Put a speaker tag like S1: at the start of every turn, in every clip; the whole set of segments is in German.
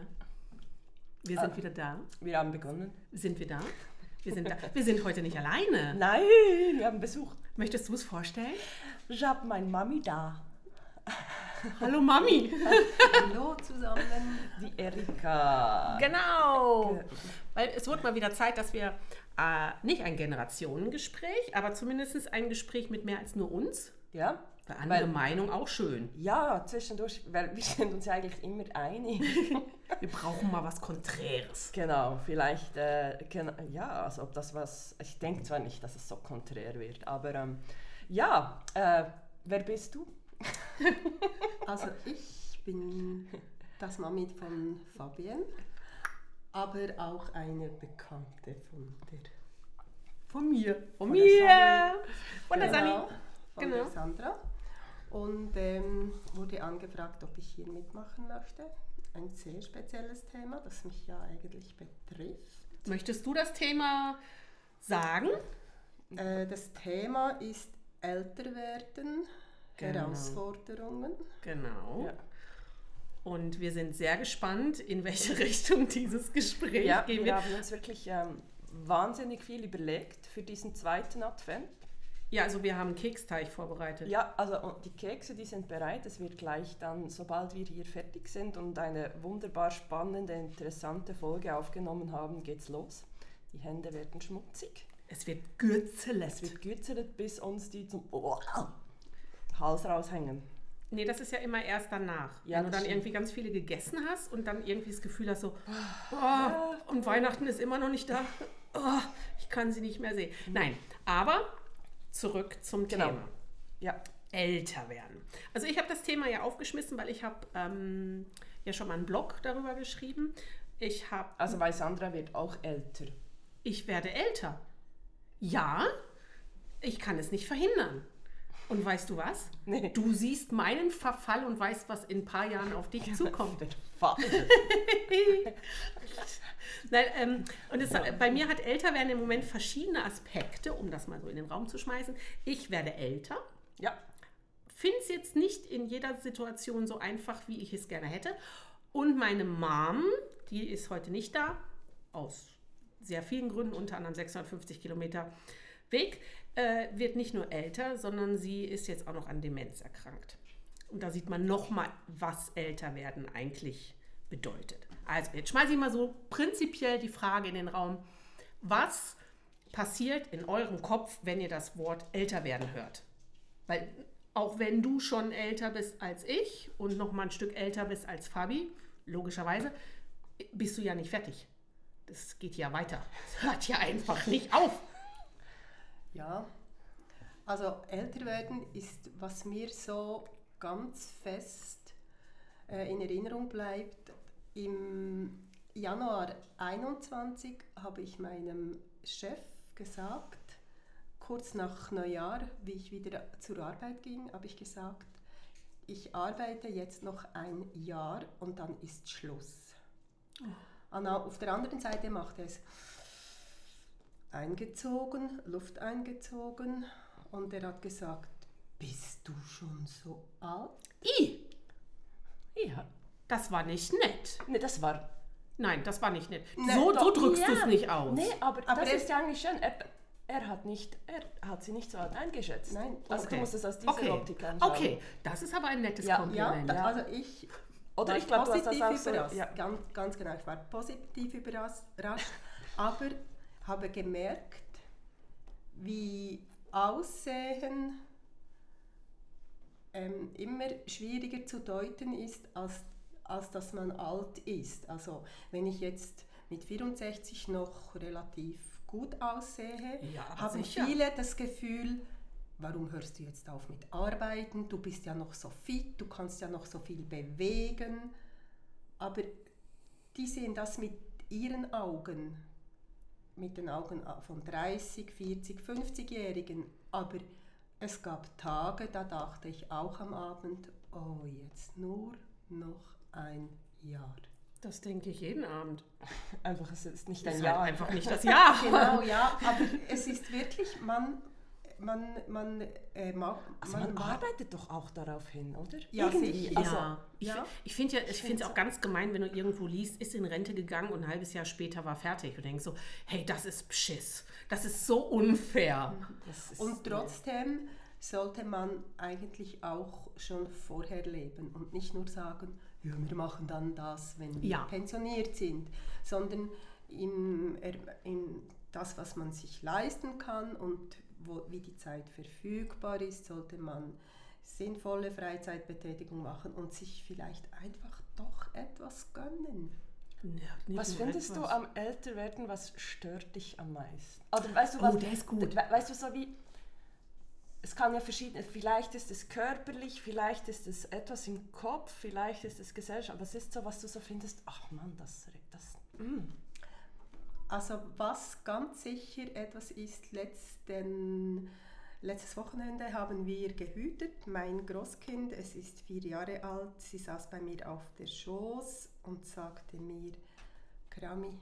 S1: wieder. Wir sind
S2: Ah.
S1: wieder da.
S2: Wir haben begonnen.
S1: Sind wir da? Wir sind da. Wir sind heute nicht alleine.
S2: Nein, wir haben Besuch.
S1: Möchtest du es vorstellen?
S2: Ich habe meine Mami da.
S1: Hallo Mami.
S3: Hallo zusammen.
S2: Die Erika.
S1: Genau. Weil es wird mal wieder Zeit, dass wir äh, nicht ein Generationengespräch, aber zumindest ein Gespräch mit mehr als nur uns.
S2: Ja?
S1: Weil andere
S2: Weil-
S1: Meinung auch schön.
S2: Ja, zwischendurch, weil wir sind uns ja eigentlich immer einig.
S1: Wir brauchen mal was Konträres.
S2: genau, vielleicht, äh, ja, also ob das was, ich denke zwar nicht, dass es so konträr wird, aber ähm, ja, äh, wer bist du?
S3: Also ich bin das Mami von Fabienne, aber auch eine Bekannte von der,
S1: Von mir. Von,
S3: Von der
S1: mir. Von der Sani.
S3: Genau, von
S1: Genau.
S3: der Sandra. Und ähm, wurde angefragt, ob ich hier mitmachen möchte. Ein sehr spezielles Thema, das mich ja eigentlich betrifft.
S1: Möchtest du das Thema sagen?
S3: Äh, das Thema ist älter werden,
S1: Genau.
S3: Herausforderungen.
S1: Genau.
S2: Ja.
S1: Und wir sind sehr gespannt, in welche Richtung dieses Gespräch
S2: Ja,
S1: gehen
S2: wir
S1: wird.
S2: haben uns wirklich ähm, wahnsinnig viel überlegt für diesen zweiten Advent.
S1: Ja, also wir haben Keksteig vorbereitet.
S2: Ja, also und die Kekse, die sind bereit. Es wird gleich dann, sobald wir hier fertig sind und eine wunderbar spannende, interessante Folge aufgenommen haben, geht's los. Die Hände werden schmutzig.
S1: Es wird gürzelet.
S2: Es wird gürzelt, bis uns die zum Hals raushängen.
S1: Nee, das ist ja immer erst danach.
S2: Ja,
S1: Wenn du dann
S2: stimmt.
S1: irgendwie ganz viele gegessen hast und dann irgendwie das Gefühl hast, so, oh, und Weihnachten ist immer noch nicht da. Oh, ich kann sie nicht mehr sehen. Nein, aber zurück zum
S2: Genau.
S1: Thema.
S2: Ja,
S1: Älter werden. Also ich habe das Thema ja aufgeschmissen, weil ich habe ähm, ja schon mal einen Blog darüber geschrieben. Ich habe,
S2: also weil Sandra wird auch älter.
S1: ich werde älter. Ja, ich kann es nicht verhindern. Und weißt du was?
S2: Nee.
S1: Du siehst meinen Verfall und weißt, was in ein paar Jahren auf dich zukommt. Nein, ähm, und es, bei mir hat älter werden im Moment verschiedene Aspekte, um das mal so in den Raum zu schmeißen. Ich werde älter,
S2: Ja,
S1: finde es jetzt nicht in jeder Situation so einfach, wie ich es gerne hätte. Und meine Mom, die ist heute nicht da, aus sehr vielen Gründen, unter anderem 650 Kilometer Weg, äh, wird nicht nur älter, sondern sie ist jetzt auch noch an Demenz erkrankt. Und da sieht man nochmal, was älter werden eigentlich bedeutet. Also, jetzt schmeiße ich mal so prinzipiell die Frage in den Raum, was passiert in eurem Kopf, wenn ihr das Wort älter werden hört? Weil auch wenn du schon älter bist als ich und noch mal ein Stück älter bist als Fabi, logischerweise, bist du ja nicht fertig. Das geht ja weiter. Es hört ja einfach nicht auf.
S3: Ja, also älter werden ist, was mir so ganz fest äh, in Erinnerung bleibt. Im Januar 21 habe ich meinem Chef gesagt, kurz nach Neujahr, wie ich wieder zur Arbeit ging, habe ich gesagt, ich arbeite jetzt noch ein Jahr und dann ist Schluss. Und auf der anderen Seite macht es eingezogen, Luft eingezogen und er hat gesagt, bist du schon so alt?
S1: I,
S2: ja.
S1: das war nicht nett.
S2: Nee, das war.
S1: Nein, das war nicht nett.
S3: Ne,
S1: so, so
S3: doch,
S1: drückst
S2: ja.
S1: du es nicht aus.
S2: Nee, aber,
S3: Aber
S2: das ist ja eigentlich schön. Er, er, hat nicht, er hat sie nicht so alt eingeschätzt.
S3: Nein,
S2: also
S1: Okay.
S2: du musst es aus dieser
S1: okay.
S2: Optik anschauen.
S1: Okay, das ist aber ein nettes
S2: Ja,
S3: Ja,
S1: Kompliment.
S2: Ja.
S3: also ich
S2: Oder
S3: war
S2: ich glaube, du hast das
S3: positiv
S2: auch so.
S3: überrascht.
S2: Ja.
S3: Ganz, ganz genau, ich war positiv überrascht, aber habe gemerkt, wie Aussehen ähm, immer schwieriger zu deuten ist, als, als dass man alt ist. Also wenn ich jetzt mit 64 noch relativ gut aussehe,
S1: Ja,
S3: haben
S1: sicher.
S3: viele das Gefühl, warum hörst du jetzt auf mit Arbeiten? Du bist ja noch so fit, du kannst ja noch so viel bewegen. Aber die sehen das mit ihren Augen, mit den Augen von 30, 40, 50-Jährigen. Aber es gab Tage, da dachte ich auch am Abend, oh, jetzt nur noch ein Jahr.
S1: Das denke ich jeden Abend.
S2: Einfach, es ist nicht
S1: Das
S2: ein Jahr.
S1: halt einfach nicht das Jahr.
S3: Genau, ja, aber es ist wirklich, man, man, man, äh, ma-
S2: Also man,
S3: ma-
S2: arbeitet doch auch darauf hin, oder?
S3: Ja,
S2: Irgendwie.
S3: sicher.
S2: Also,
S1: ja, ich,
S3: ja.
S1: ich finde ja, ich finde es auch ganz gemein, wenn du irgendwo liest, ist in Rente gegangen und ein halbes Jahr später war fertig und denkst so, hey, das ist Beschiss, das ist so unfair.
S2: das ist,
S3: Und trotzdem sollte man eigentlich auch schon vorher leben und nicht nur sagen, ja, wir machen dann das, wenn wir
S1: Ja.
S3: pensioniert sind, sondern er- in das, was man sich leisten kann und wo, wie die Zeit verfügbar ist, sollte man sinnvolle Freizeitbetätigung machen und sich vielleicht einfach doch etwas gönnen.
S1: Ja,
S2: Was findest du
S1: etwas.
S2: am Älterwerden, was stört dich am meisten? Oder weißt du,
S1: Oh,
S2: was,
S1: der ist gut.
S2: We- Weißt du, so wie, es kann ja verschiedene, vielleicht ist es körperlich, vielleicht ist es etwas im Kopf, vielleicht ist es Gesellschaft, aber es ist so, was du so findest, ach Mann, das, das, mm.
S3: Also was ganz sicher etwas ist, letzten, letztes Wochenende haben wir gehütet. Mein Großkind, es ist vier Jahre alt, sie saß bei mir auf der Schoß und sagte mir, Krami,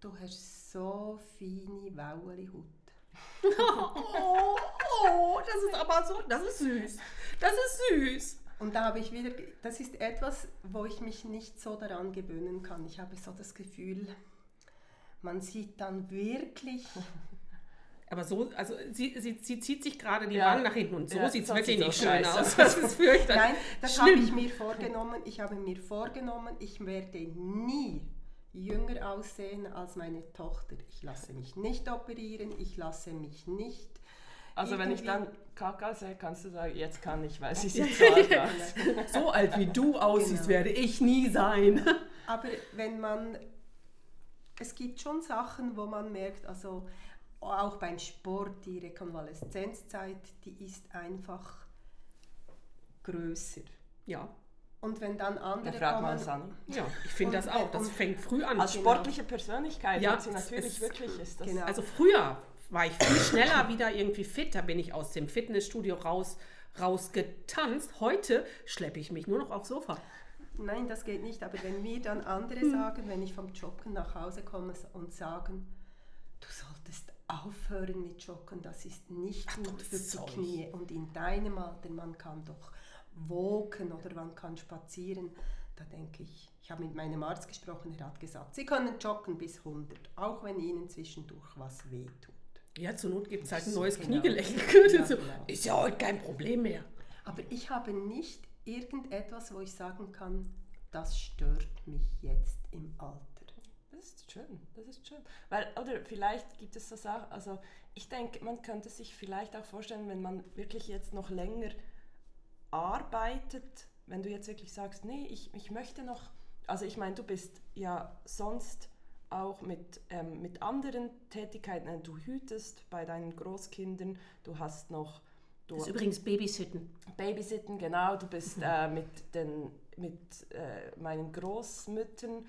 S3: du hast so feine Waueli-Haut.
S1: Oh, oh, das ist aber so, das ist süß. Das ist süß.
S3: Und da habe ich wieder, das ist etwas, wo ich mich nicht so daran gewöhnen kann. Ich habe so das Gefühl, man sieht dann wirklich
S1: Aber so, also sie, sie, sie zieht sich gerade die
S2: Ja.
S1: Wangen nach hinten und so
S2: Ja,
S1: sieht es wirklich nicht schön aus. Das ist fürchterlich.
S3: Nein, das habe ich mir vorgenommen. Ich habe mir vorgenommen, ich werde nie jünger aussehen als meine Tochter. Ich lasse mich nicht operieren, ich lasse mich nicht.
S2: Also wenn ich dann Kakao sehe, kannst du sagen, jetzt kann ich, weil sie sieht so alt aus.
S1: So alt wie du aussiehst,
S3: Genau.
S1: werde ich nie sein.
S3: Aber wenn man, es gibt schon Sachen, wo man merkt, also auch beim Sport, die Rekonvaleszenzzeit, die ist einfach größer.
S1: Ja,
S3: Und wenn dann
S2: Da
S3: andere
S2: fragt man
S3: kommen,
S2: Sani.
S1: ja, ich finde das auch. Das fängt früh an.
S2: Als
S3: Genau.
S2: sportliche Persönlichkeit
S1: Ja,
S2: sie natürlich
S1: ist-
S2: wirklich, ist das
S3: Genau.
S1: Also früher war ich viel schneller wieder irgendwie fit. Da bin ich aus dem Fitnessstudio raus, rausgetanzt. Heute schleppe ich mich nur noch aufs Sofa.
S3: Nein, das geht nicht. Aber wenn mir dann andere
S1: Hm.
S3: sagen, wenn ich vom Joggen nach Hause komme und sagen, du solltest aufhören mit Joggen, das ist nicht gut
S1: dummes
S3: für die. Knie. Und in deinem Alter, man kann doch walken oder man kann spazieren. Da denke ich, ich habe mit meinem Arzt gesprochen, er hat gesagt, Sie können joggen bis 100, auch wenn Ihnen zwischendurch was wehtut.
S1: Ja, zur Not gibt es halt ein neues
S3: Genau.
S1: Kniegelenk.
S3: Ja, genau.
S1: Ist ja heute kein Problem mehr.
S3: Aber ich habe nicht irgendetwas, wo ich sagen kann, das stört mich jetzt im Alter.
S2: Das ist schön, das ist schön. Weil, oder vielleicht gibt es so Sachen, also ich denke, man könnte sich vielleicht auch vorstellen, wenn man wirklich jetzt noch länger arbeitet, wenn du jetzt wirklich sagst, nee, ich, ich möchte noch, also ich meine, du bist ja sonst auch mit, ähm, mit anderen Tätigkeiten, du hütest bei deinen Großkindern, du hast noch, du
S1: Das ist übrigens Babysitten.
S2: Babysitten, genau. Du bist äh, mit, den, mit äh, meinen Großmüttern,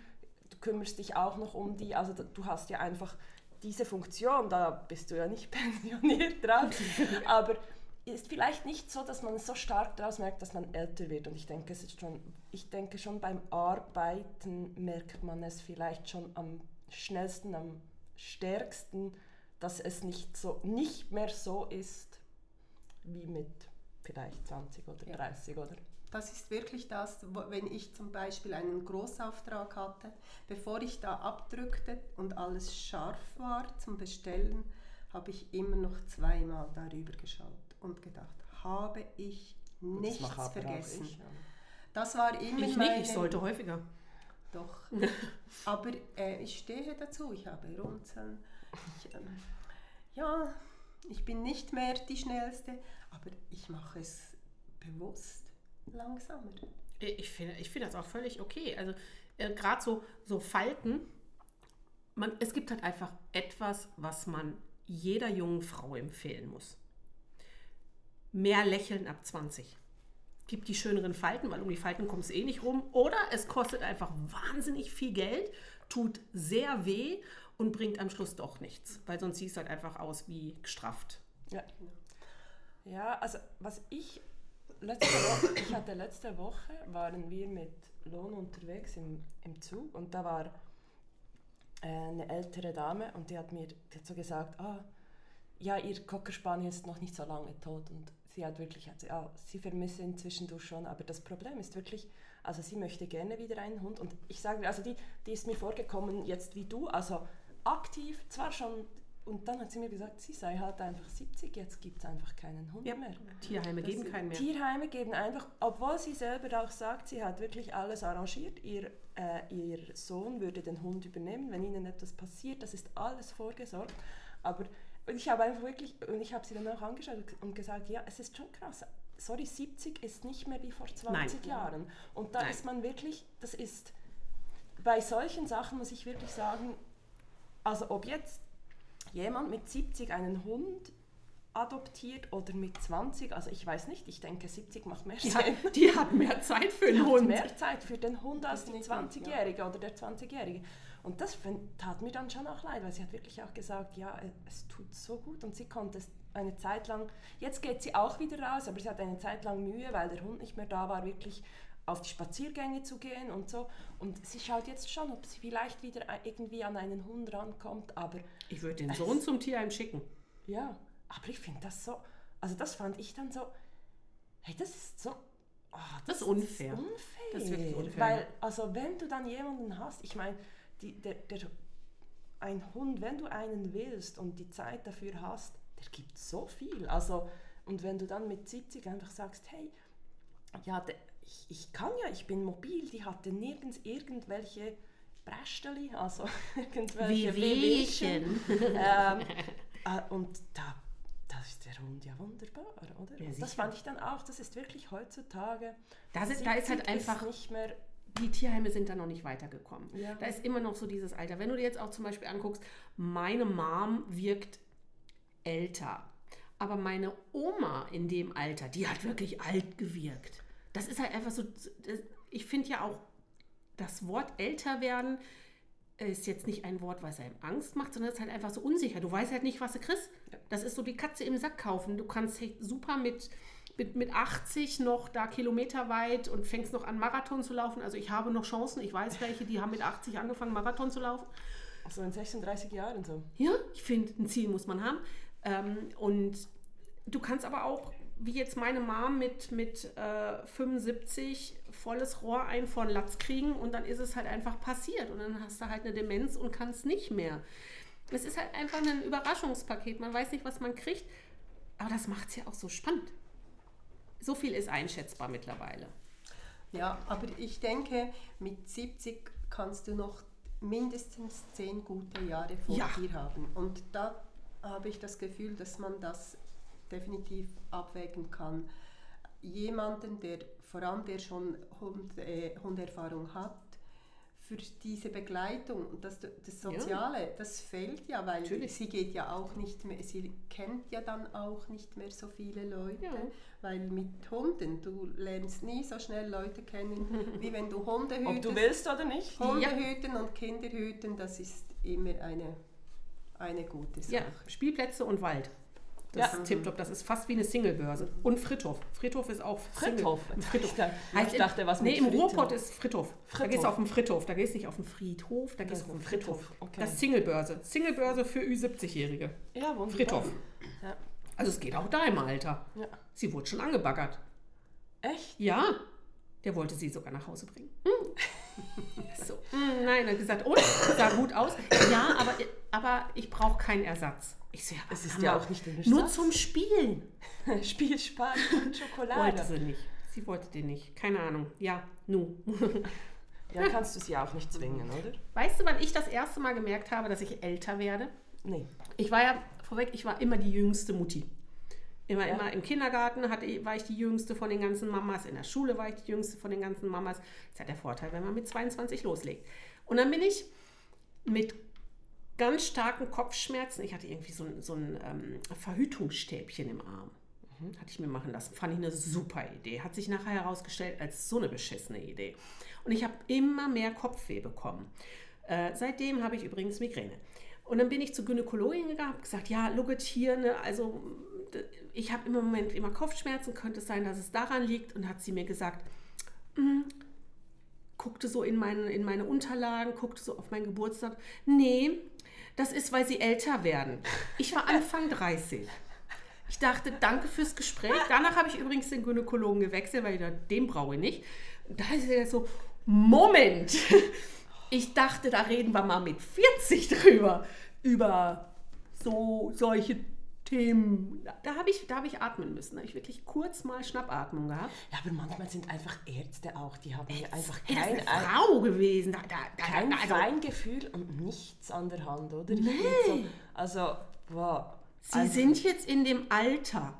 S2: du kümmerst dich auch noch um die. Also du hast ja einfach diese Funktion, da bist du ja nicht pensioniert drauf. aber ist vielleicht nicht so, dass man so stark daraus merkt, dass man älter wird. Und ich denke, es ist schon, ich denke schon beim Arbeiten merkt man es vielleicht schon am schnellsten, am stärksten, dass es nicht, so, nicht mehr so ist, wie mit vielleicht 20 oder
S3: Ja.
S2: 30, oder?
S3: Das ist wirklich das, wenn ich zum Beispiel einen Großauftrag hatte, bevor ich da abdrückte und alles scharf war zum Bestellen, habe ich immer noch zweimal darüber geschaut und gedacht, habe ich
S2: Gut, das
S3: nichts
S2: auch
S3: vergessen.
S2: ich, ja.
S3: Das war immer
S1: Ich
S3: meine...
S1: nicht, ich sollte häufiger.
S3: Doch. Aber äh, ich stehe dazu, ich habe Runzeln. Ich, ähm, ja, ich bin nicht mehr die Schnellste, aber ich mache es bewusst langsamer.
S1: Ich finde ich find das auch völlig okay. Also äh, gerade so, so Falten, man, es gibt halt einfach etwas, was man jeder jungen Frau empfehlen muss. Mehr Lächeln ab 20. Gibt die schöneren Falten, weil um die Falten kommst du eh nicht rum. Oder es kostet einfach wahnsinnig viel Geld, tut sehr weh und bringt am Schluss doch nichts. Weil sonst siehst du halt einfach aus wie gestrafft.
S2: Ja. ja, also was ich letzte Woche, ich hatte letzte Woche, waren wir mit Lohn unterwegs im, im Zug und da war äh, eine ältere Dame und die hat mir die hat so gesagt, ah, ja, ihr Cocker Spaniel ist noch nicht so lange tot und sie hat wirklich, ja, sie vermisse ihn zwischendurch schon, aber das Problem ist wirklich, also sie möchte gerne wieder einen Hund und ich sage, also die, die ist mir vorgekommen jetzt wie du, also aktiv, zwar schon und dann hat sie mir gesagt, sie sei halt einfach 70, jetzt gibt es einfach keinen Hund
S1: Ja,
S2: mehr.
S1: Tierheime
S2: Das-
S1: geben keinen mehr.
S2: Tierheime geben einfach, obwohl sie selber auch sagt, sie hat wirklich alles arrangiert. Ihr, äh, ihr Sohn würde den Hund übernehmen, wenn ihnen etwas passiert. Das ist alles vorgesorgt. Aber ich habe einfach wirklich, und ich habe sie dann auch angeschaut und gesagt, ja, es ist schon krass. Sorry, 70 ist nicht mehr wie vor 20
S1: Nein.
S2: Jahren. Und da
S1: Nein.
S2: ist man wirklich, das ist, bei solchen Sachen muss ich wirklich sagen, also ob jetzt jemand mit 70 einen Hund adoptiert oder mit 20, also ich weiß nicht, ich denke 70 macht mehr Sinn.
S1: hat, die hat mehr Zeit für
S2: hat
S1: Hund.
S2: mehr Zeit für den Hund als die
S3: Definitiv,
S2: 20-Jährige oder der 20-Jährige. Und das tat mir dann schon auch leid, weil sie hat wirklich auch gesagt, ja, äh, es tut so gut und sie konnte es eine Zeit lang, jetzt geht sie auch wieder raus, aber sie hat eine Zeit lang Mühe, weil der Hund nicht mehr da war, wirklich auf die Spaziergänge zu gehen und so. Und sie schaut jetzt schon, ob sie vielleicht wieder irgendwie an einen Hund rankommt, aber
S1: Ich würde den Sohn zum Tierheim schicken.
S2: ja, aber ich finde das so, also das fand ich dann so, hey, das ist so, oh,
S1: Das ist unfair.
S2: unfair.
S1: Das ist wirklich unfair,
S2: Weil, also wenn du dann jemanden hast, ich meine, der, der, ein Hund, wenn du einen willst und die Zeit dafür hast, der gibt so viel. Also, und wenn du dann mit 70 einfach sagst, hey, ja, der, ich, ich kann ja, ich bin mobil, die hatte nirgends irgendwelche Brästeli, also irgendwelche Wehwehchen. ähm, äh, und da, da ist der Hund ja wunderbar, oder?
S1: Ja,
S2: das fand ich dann auch, das ist wirklich heutzutage.
S1: Da sind- da ist halt
S2: 70
S1: einfach-
S2: nicht mehr.
S1: Die Tierheime sind da noch nicht weitergekommen.
S2: Ja.
S1: Da ist immer noch so dieses Alter. Wenn du dir jetzt auch zum Beispiel anguckst, meine Mom wirkt älter. Aber meine Oma in dem Alter, die hat wirklich alt gewirkt. Das ist halt einfach so. Ich finde ja auch, das Wort älter werden ist jetzt nicht ein Wort, was einem Angst macht, sondern es ist halt einfach so unsicher. Du weißt halt nicht, was du kriegst. Das ist so die Katze im Sack kaufen. Du kannst halt super mit, mit, mit 80 noch da kilometerweit und fängst noch an, Marathon zu laufen. Also ich habe noch Chancen. Ich weiß welche, die haben mit 80 angefangen, Marathon zu laufen.
S2: So in 36 Jahren so.
S1: Ja, ich finde, ein Ziel muss man haben. Ähm, und du kannst aber auch, wie jetzt meine Mom mit, mit äh, 75 volles Rohr ein von Latz kriegen und dann ist es halt einfach passiert und dann hast du halt eine Demenz und kannst nicht mehr. Es ist halt einfach ein Überraschungspaket. Man weiß nicht, was man kriegt, aber das macht es ja auch so spannend. So viel ist einschätzbar mittlerweile.
S3: Ja, aber ich denke, mit 70 kannst du noch mindestens 10 gute Jahre vor
S1: Ja.
S3: dir haben. Und da habe ich das Gefühl, dass man das definitiv abwägen kann. Jemanden, der vor allem der schon Hund, äh, Hunderfahrung hat, für diese Begleitung und das, das Soziale, das fehlt ja, weil
S1: Natürlich.
S3: sie geht ja auch nicht mehr, sie kennt ja dann auch nicht mehr so viele Leute,
S1: Ja.
S3: weil mit Hunden, du lernst nie so schnell Leute kennen, wie wenn du Hunde
S2: Ob
S3: hütest.
S2: du willst oder nicht.
S3: Hunde
S1: Ja.
S3: hüten und Kinder hüten, das ist immer eine, eine gute Sache.
S1: Ja, Spielplätze und Wald. Das
S2: Ja.
S1: ist tipptopp. Das ist fast wie eine Singlebörse. Und Friedhof. Friedhof ist auch
S2: Friedhof.
S1: Single. Friedhof.
S2: Ich dachte, was
S1: nee, im. Ruhrpott ist Friedhof. Da
S2: Friedhof.
S1: gehst du auf den Friedhof. Da gehst du nicht auf den Friedhof, da gehst du auf den
S2: ist
S1: Friedhof.
S2: Friedhof, okay.
S1: Das ist Singlebörse. Singlebörse für Ü70-Jährige.
S2: Ja, wunderbar.
S1: Friedhof.
S2: Ja.
S1: Also es geht auch da im Alter.
S2: Ja.
S1: Sie wurde schon angebaggert.
S2: Echt?
S1: Ja, der wollte sie sogar nach Hause bringen. Hm. so. hm, Nein, er hat gesagt, und? Sah gut aus. Ja, aber, aber ich brauche keinen Ersatz. Ich so, ja,
S2: Es ist ja auch nicht ein
S1: Nur
S2: Ersatz.
S1: zum Spielen.
S2: Spiel Spaß und
S1: Wollte
S2: Schokolade.
S1: sie nicht. Sie wollte den nicht. Keine Ahnung. Ja, nu.
S2: Ja, kannst du sie auch nicht zwingen, oder?
S1: Weißt du, wann ich das erste Mal gemerkt habe, dass ich älter werde?
S2: Nee.
S1: Ich war ja vorweg, ich war immer die jüngste Mutti. Immer,
S2: Ja.
S1: immer im Kindergarten hatte, war ich die jüngste von den ganzen Mamas, in der Schule war ich die jüngste von den ganzen Mamas. Das hat der Vorteil, wenn man mit 22 loslegt. Und dann bin ich mit ganz starken Kopfschmerzen, ich hatte irgendwie so ein, so ein ähm, Verhütungsstäbchen im Arm. Hatte ich mir machen lassen. Fand ich eine super Idee. Hat sich nachher herausgestellt als so eine beschissene Idee. Und ich habe immer mehr Kopfweh bekommen. Äh, seitdem habe ich übrigens Migräne. Und dann bin ich zur Gynäkologin gegangen, habe gesagt, ja, hier, ne, also ich habe im Moment immer Kopfschmerzen, könnte es sein, dass es daran liegt. Und hat sie mir gesagt, "Mm, guckte so in meine, in meine Unterlagen, guckte so auf meinen Geburtstag, nee, Das ist, weil sie älter werden. Ich war Anfang 30. Ich dachte, danke fürs Gespräch. Danach habe ich übrigens den Gynäkologen gewechselt, weil ich dachte, den brauche ich nicht. Da ist er so, Moment. Ich dachte, da reden wir mal mit 40 drüber. Über so solche Themen. Da, habe ich, da hab ich atmen müssen. Da habe ich wirklich kurz mal Schnappatmung gehabt.
S2: Ja, aber manchmal sind einfach Ärzte auch, die haben ja einfach kein,
S1: ist eine Frau gewesen. Da, da, da,
S2: kein
S1: also,
S2: Feingefühl und nichts an der Hand, oder? Ich find So, also, wow.
S1: Sie
S2: Also,
S1: sind jetzt in dem Alter.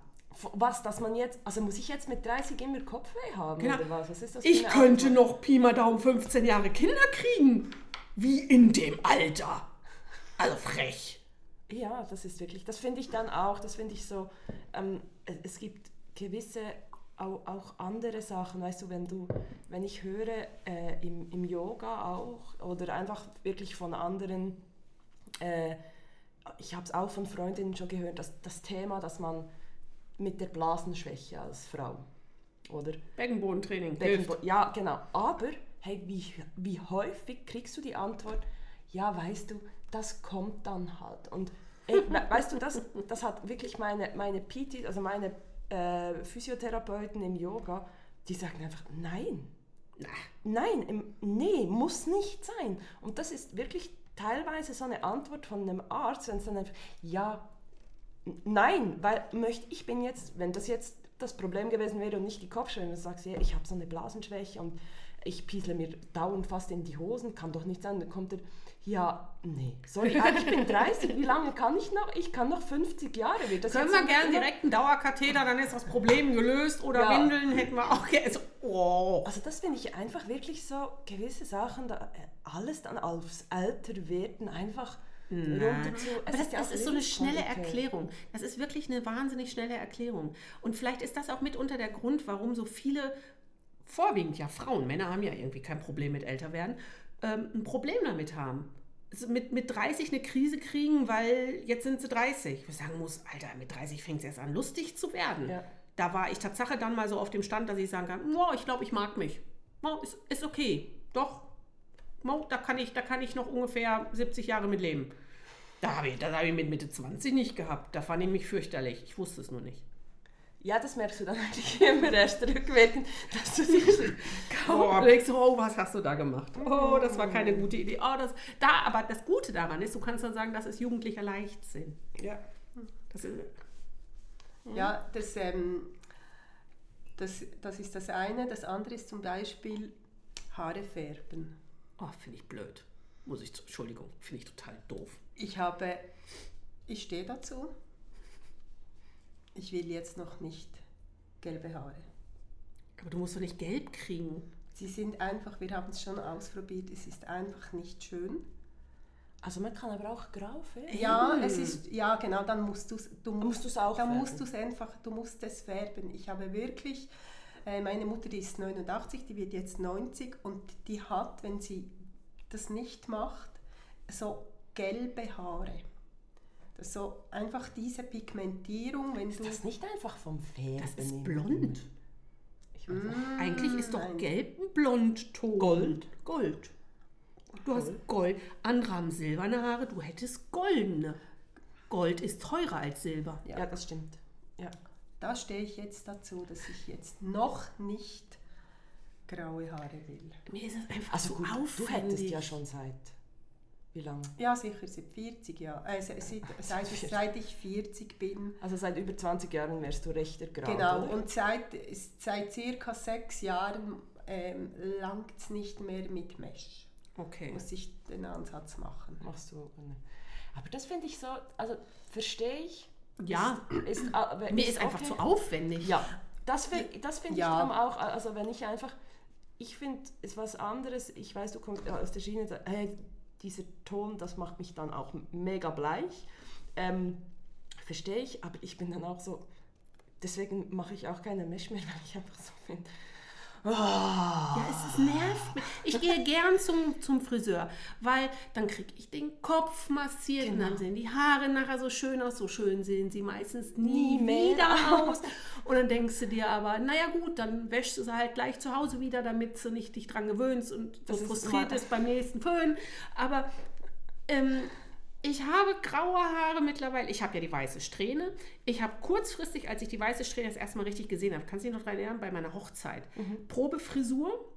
S2: Was, dass man jetzt, also muss ich jetzt mit 30 immer Kopfweh haben
S1: Genau.
S2: oder was? Was ist das
S1: Ich könnte
S2: Antwort?
S1: noch Pi mal Daumen 15 Jahre Kinder kriegen. Wie in dem Alter. Also frech.
S2: Ja, das ist wirklich, das finde ich dann auch, das finde ich so, ähm, es- gibt gewisse, auch, auch andere Sachen, weißt du, wenn du, wenn ich höre äh, im, im Yoga auch oder einfach wirklich von anderen, äh, ich habe es auch von Freundinnen schon gehört, dass das Thema, dass man mit der Blasenschwäche als Frau oder
S1: Beckenbodentraining.
S2: Beckenbo ja, genau. Aber hey, wie, wie häufig kriegst du die Antwort, ja, weißt du, das kommt dann halt. Und ey, we weißt du, das, das hat wirklich meine, meine PT, also meine äh, Physiotherapeuten im Yoga, die sagen einfach, nein, nein, im- nee, muss nicht sein. Und das ist wirklich teilweise so eine Antwort von einem Arzt, wenn es dann einfach, ja, nein, weil möchte ich bin jetzt, wenn das jetzt das Problem gewesen wäre und nicht die Kopfschmerzen, dann sagst du, ja, ich habe so eine Blasenschwäche und ich piesle mir dauernd fast in die Hosen, kann doch nicht sein. Dann kommt er, ja, nee, sorry, ah, ich bin 30, wie lange kann ich noch? Ich kann noch 50 Jahre. Wird das
S1: können wir gerne direkt einen Dauerkatheter, dann ist das Problem gelöst. Oder
S2: Ja.
S1: Windeln hätten wir auch gerne. Also, oh.
S2: Also das finde ich einfach wirklich so, gewisse Sachen, da, äh, alles dann aufs Älterwerden einfach runter zu...
S1: Aber das, das ist so eine schnelle Erklärung. Das ist wirklich eine wahnsinnig schnelle Erklärung. Und vielleicht ist das auch mitunter der Grund, warum so viele, vorwiegend ja Frauen, Männer haben ja irgendwie kein Problem mit älter werden, ähm, ein Problem damit haben. Also mit, mit 30 eine Krise kriegen, weil jetzt sind sie 30. Ich sagen muss, Alter, mit 30 fängt es erst an, lustig zu werden.
S2: Ja.
S1: Da war ich Tatsache dann mal so auf dem Stand, dass ich sagen kann, oh, ich glaube, ich mag mich. Oh, ist, ist okay. Doch, Mo, da kann ich, da kann ich noch ungefähr 70 Jahre mit leben. Da habe ich, das habe ich mit Mitte 20 nicht gehabt. Da fand ich mich fürchterlich. Ich wusste es nur nicht.
S2: Ja, das merkst du dann eigentlich immer erst rückwirkend, dass du dich so
S1: Oh, denkst, oh, was hast du da gemacht? Oh, das war keine gute Idee. Oh, das, da, aber das Gute daran ist, du kannst dann sagen, das ist jugendlicher Leichtsinn.
S2: Ja.
S1: Das ist,
S3: Ja, das, ähm, das, das ist das eine. Das andere ist zum Beispiel Haare färben.
S1: oh, finde ich blöd. Muss ich, Entschuldigung, finde ich total doof.
S3: Ich habe, ich stehe dazu. Ich will jetzt noch nicht gelbe Haare.
S1: Aber du musst doch nicht gelb kriegen.
S3: Sie sind einfach, wir haben es schon ausprobiert, es ist einfach nicht schön.
S2: Also man kann aber auch grau färben.
S3: Ja, es ist, ja genau, dann musst du es, du
S2: musst du's auch
S3: dann
S2: färben.
S3: musst du es einfach, du musst es färben. Ich habe wirklich, äh, meine Mutter die ist 89, die wird jetzt 90 und die hat, wenn sie das nicht macht, so gelbe Haare. So einfach diese Pigmentierung, wenn
S2: Ist
S3: du...
S2: das nicht einfach vom Färben?
S1: Das ist blond.
S2: Ich weiß auch.
S1: Eigentlich ist doch
S3: Nein.
S1: gelb ein Blondton.
S2: Gold?
S1: Gold. Du hast
S2: Gold.
S1: Andere haben silberne Haare, du hättest goldene. Gold ist teurer als Silber.
S2: Ja, das stimmt. Ja.
S3: Da stehe ich jetzt dazu, dass ich jetzt noch nicht graue Haare will.
S1: Mir ist es einfach
S2: Also
S1: zu
S2: gut, du hättest ja schon seit wie lange?
S3: Ja, sicher, seit 40 Jahren. Äh, seit, seit, seit ich 40 bin.
S2: Also seit über 20 Jahren wärst du rechter Grau.
S3: Genau,
S2: oder?
S3: und seit, seit circa sechs Jahren ähm, langt es nicht mehr mit Mesh.
S1: Okay.
S3: Muss ich den Ansatz machen.
S2: machst du. ne. Aber das finde ich so, also verstehe ich.
S1: Ja,
S2: Ist, ist, aber
S1: mir ist einfach
S2: okay.
S1: zu aufwendig.
S2: Ja, das, das finde
S3: Ja.
S2: ich darum auch, also wenn ich einfach, ich finde es was anderes, ich weiß, du kommst aus der Schiene, dieser Ton, das macht mich dann auch mega bleich. Ähm, Verstehe ich, aber ich bin dann auch so, deswegen mache ich auch keine Mesh mehr, weil ich einfach so finde,
S1: Ja, es, nervt mich. Ich gehe gern zum, zum Friseur, weil dann kriege ich den Kopf massiert und
S2: Genau.
S1: dann sehen die Haare nachher so schön aus. So schön sehen sie meistens nie,
S2: Nie mehr
S1: wieder aus. Und dann denkst du dir aber, naja gut, dann wäschst du sie halt gleich zu Hause wieder, damit du nicht dich dran gewöhnst und so
S2: Das ist
S1: frustriert ist beim nächsten Föhn. Aber ähm, Ich habe graue Haare mittlerweile. Ich habe ja die weiße Strähne. Ich habe kurzfristig, als ich die weiße Strähne das erste Mal richtig gesehen habe, kannst du dich noch daran erinnern, bei meiner Hochzeit, Probefrisur,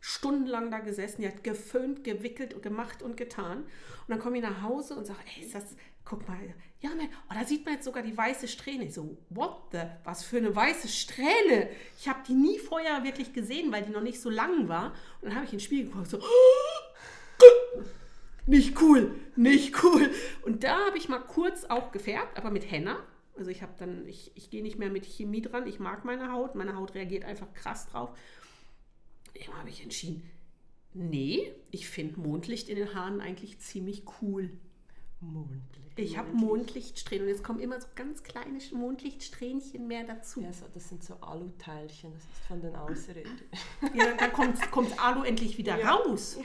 S1: stundenlang da gesessen, die hat geföhnt, gewickelt und gemacht und getan. Und dann komme ich nach Hause und sage, ey, ist das, guck mal, ja, man, oh, da sieht man jetzt sogar die weiße Strähne. Ich so, what the, was für eine weiße Strähne? Ich habe die nie vorher wirklich gesehen, weil die noch nicht so lang war. Und dann habe ich in den Spiegel geguckt, so, nicht cool, nicht cool. Und da habe ich mal kurz auch gefärbt, aber mit Henna. Also ich habe dann, ich, ich gehe nicht mehr mit Chemie dran. Ich mag meine Haut. Meine Haut reagiert einfach krass drauf. Irgendwann habe ich entschieden, nee, ich finde Mondlicht in den Haaren eigentlich ziemlich cool.
S2: Mondlicht.
S1: Ich habe Mondlichtsträhnen und jetzt kommen immer so ganz kleine Mondlichtsträhnchen mehr dazu.
S2: Ja, so, das sind so Aluteilchen, das ist von den Außerirdischen.
S1: Ja, dann kommt, kommt Alu endlich wieder raus.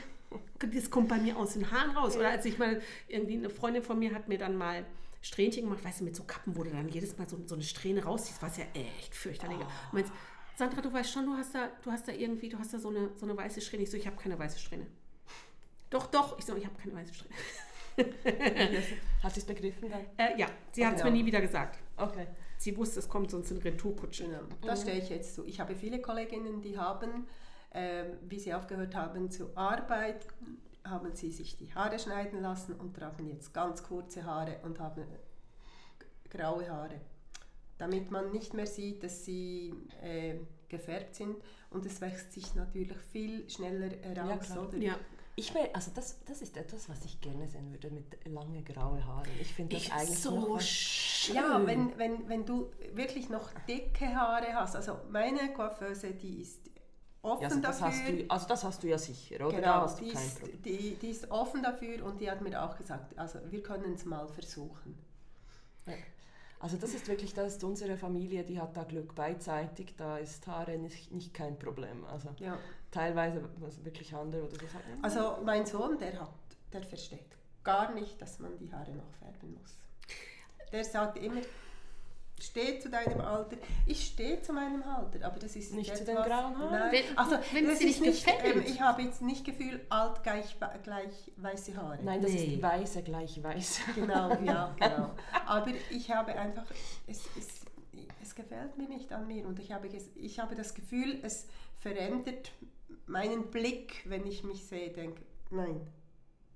S1: Das kommt bei mir aus den Haaren raus. Oder als ich mal, irgendwie eine Freundin von mir hat mir dann mal Strähnchen gemacht, weißt du, mit so Kappen, wo du dann jedes Mal so, so eine Strähne rausziehst, was ja echt fürchterlich.
S2: Oh.
S1: Meinst, Sandra, du weißt schon, du hast da, du hast da irgendwie, du hast da so eine, so eine weiße Strähne. Ich so, ich habe keine weiße Strähne. Doch, doch. Ich so, ich habe keine weiße Strähne.
S2: Hat sie es begriffen dann?
S1: Äh, ja, sie hat es mir nie wieder gesagt.
S2: Okay.
S1: Sie wusste, es kommt sonst eine Retourkutsche.
S3: Genau, das stehe ich jetzt zu. Ich habe viele Kolleginnen, die haben, wie sie aufgehört haben zu arbeiten, haben sie sich die Haare schneiden lassen und tragen jetzt ganz kurze Haare und haben graue Haare. Damit man nicht mehr sieht, dass sie äh, gefärbt sind und es wächst sich natürlich viel schneller heraus,
S2: klar.
S3: oder?
S1: Ja.
S2: Ich will, also das, das ist etwas, was ich gerne sehen würde mit lange graue Haaren. Ich finde das
S1: Ich
S2: eigentlich
S1: so schön.
S3: Ja, wenn, wenn, wenn du wirklich noch dicke Haare hast, also meine Coiffeuse, die ist offen
S2: ja, also das
S3: dafür.
S2: hast du, also das hast du ja sicher, oder? da
S3: Genau,
S2: hast du
S3: die
S2: kein
S3: ist,
S2: Problem.
S3: die, die ist offen dafür und die hat mir auch gesagt, also wir können es mal versuchen.
S2: Also das ist wirklich, das ist unsere Familie, die hat da Glück beidseitig, da ist Haare nicht, nicht kein Problem. Also
S3: Ja.
S2: teilweise was wirklich andere oder so sagen.
S3: Also mein Sohn, der hat, der versteht gar nicht, dass man die Haare noch färben muss. Der sagt immer, steh zu deinem Alter. Ich stehe zu meinem Alter, aber das ist
S2: Nicht zu den grauen Haaren?
S3: Nein.
S1: Wenn-
S3: also
S1: wenn
S3: das
S1: sie
S3: ist nicht,
S1: gefällt.
S3: ähm, ich habe jetzt nicht Gefühl, alt gleich, gleich weiße Haare.
S2: Nein, das
S1: Nee.
S2: ist weiße gleich weiß.
S3: Genau, ja, genau. Aber ich habe einfach, es, es, es gefällt mir nicht an mir und ich habe, ich habe das Gefühl, es verändert meinen Blick, wenn ich mich sehe, denke, nein,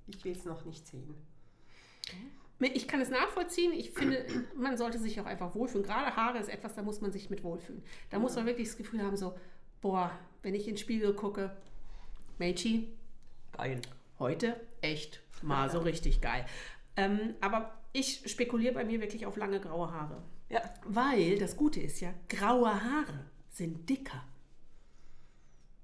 S3: ich will es noch nicht sehen.
S1: Ich kann es nachvollziehen. Ich finde, man sollte sich auch einfach wohlfühlen. Gerade Haare ist etwas, da muss man sich mit wohlfühlen. Da muss man wirklich das Gefühl haben, so, boah, wenn ich in den Spiegel gucke, Meiji,
S2: Geil.
S1: heute echt mal so richtig geil. Ähm, aber ich spekuliere bei mir wirklich auf lange graue Haare.
S2: Ja,
S1: Weil das Gute ist ja, graue Haare sind dicker.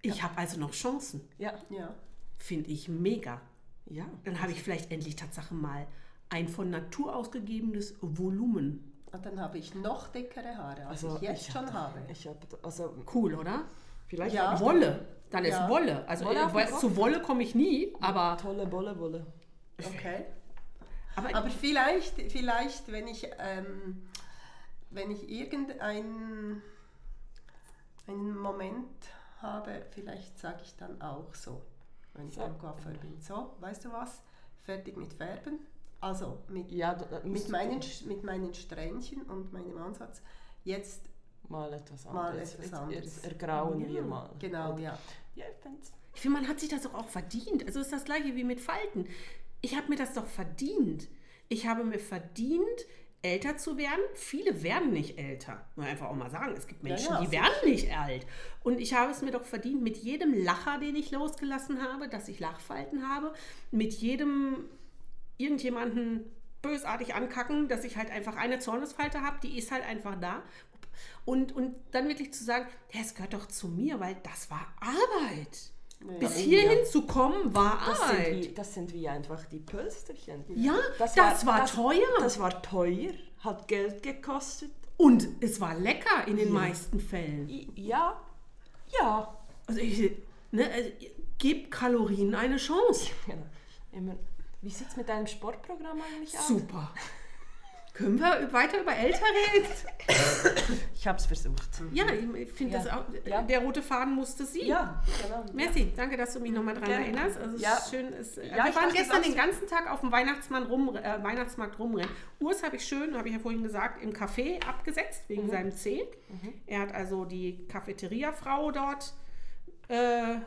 S1: Ich habe also noch Chancen.
S2: ja,
S3: Ja,
S1: Finde ich mega.
S2: ja.
S1: Dann habe ich vielleicht endlich Tatsache mal ein von Natur ausgegebenes Volumen.
S3: und dann habe ich noch dickere Haare, als
S2: Also
S3: ich jetzt
S2: ich
S3: schon
S2: hab-
S3: habe.
S2: Ich habe, also
S1: Cool, oder?
S2: vielleicht
S3: Ja.
S2: hab ich
S1: Wolle. Dann
S3: Ja.
S1: ist Wolle. Also
S2: Wolle
S1: äh,
S2: Kopf.
S1: zu Wolle komme ich nie, aber,
S2: tolle Bolle, Wolle.
S3: Okay.
S1: aber,
S3: Aber vielleicht, vielleicht wenn ich, ähm, wenn ich irgendeinen einen Moment habe, vielleicht sage ich dann auch so, wenn ich
S2: So.
S3: beim Coiffeur bin. So, weißt du was? Fertig mit Färben. Also mit,
S2: Ja,
S3: mit, meinen, mit meinen Strähnchen und meinem Ansatz. Jetzt,
S2: mal etwas
S3: Mal
S2: anderes.
S3: etwas
S2: Jetzt-
S3: anderes.
S2: Jetzt ergrauen wir mal.
S3: genau, ja.
S2: Ja, ich find's.
S1: ich finde, man hat sich das doch auch verdient. Also ist das gleiche wie mit Falten. Ich habe mir das doch verdient. Ich habe mir verdient, älter zu werden. Viele werden nicht älter. Muss man einfach auch mal sagen. Es gibt Menschen,
S3: ja,
S1: die
S3: sicher.
S1: werden nicht alt. Und ich habe es mir doch verdient, mit jedem Lacher, den ich losgelassen habe, dass ich Lachfalten habe, mit jedem irgendjemanden bösartig ankacken, dass ich halt einfach eine Zornesfalte habe, die ist halt einfach da. Und, und dann wirklich zu sagen, ja, es gehört doch zu mir, weil das war Arbeit. Bis
S2: Ja.
S1: hierhin zu kommen, war
S2: Das sind,
S1: Arbeit.
S2: wie, das sind wie einfach die Pölsterchen.
S1: Ja, das war teuer.
S2: Das war teuer, hat Geld gekostet.
S1: Und es war lecker in den
S2: Ja.
S1: meisten Fällen.
S2: Ja, ja.
S1: Also ich, ne, also, gib Kalorien eine Chance.
S2: Genau. Immer. Wie sieht es mit deinem Sportprogramm eigentlich aus?
S1: Super. Können wir weiter über älter reden?
S2: Ich habe es versucht.
S1: Ja, ich finde
S2: Ja.
S1: das auch.
S2: Ja.
S1: Der rote Faden musste sie.
S2: Ja, genau.
S1: Merci, danke, dass du mich nochmal daran
S2: Gerne.
S1: erinnerst. Also
S2: Ja.
S1: ist schön. Es, äh,
S2: Ja,
S1: wir waren gestern den ganzen Tag auf dem Weihnachtsmann rum, äh, Weihnachtsmarkt rumrennen. Urs habe ich schön, habe ich ja vorhin gesagt, im Café abgesetzt,
S2: Mhm.
S1: wegen seinem C. Er hat also die Cafeteria-Frau dort äh,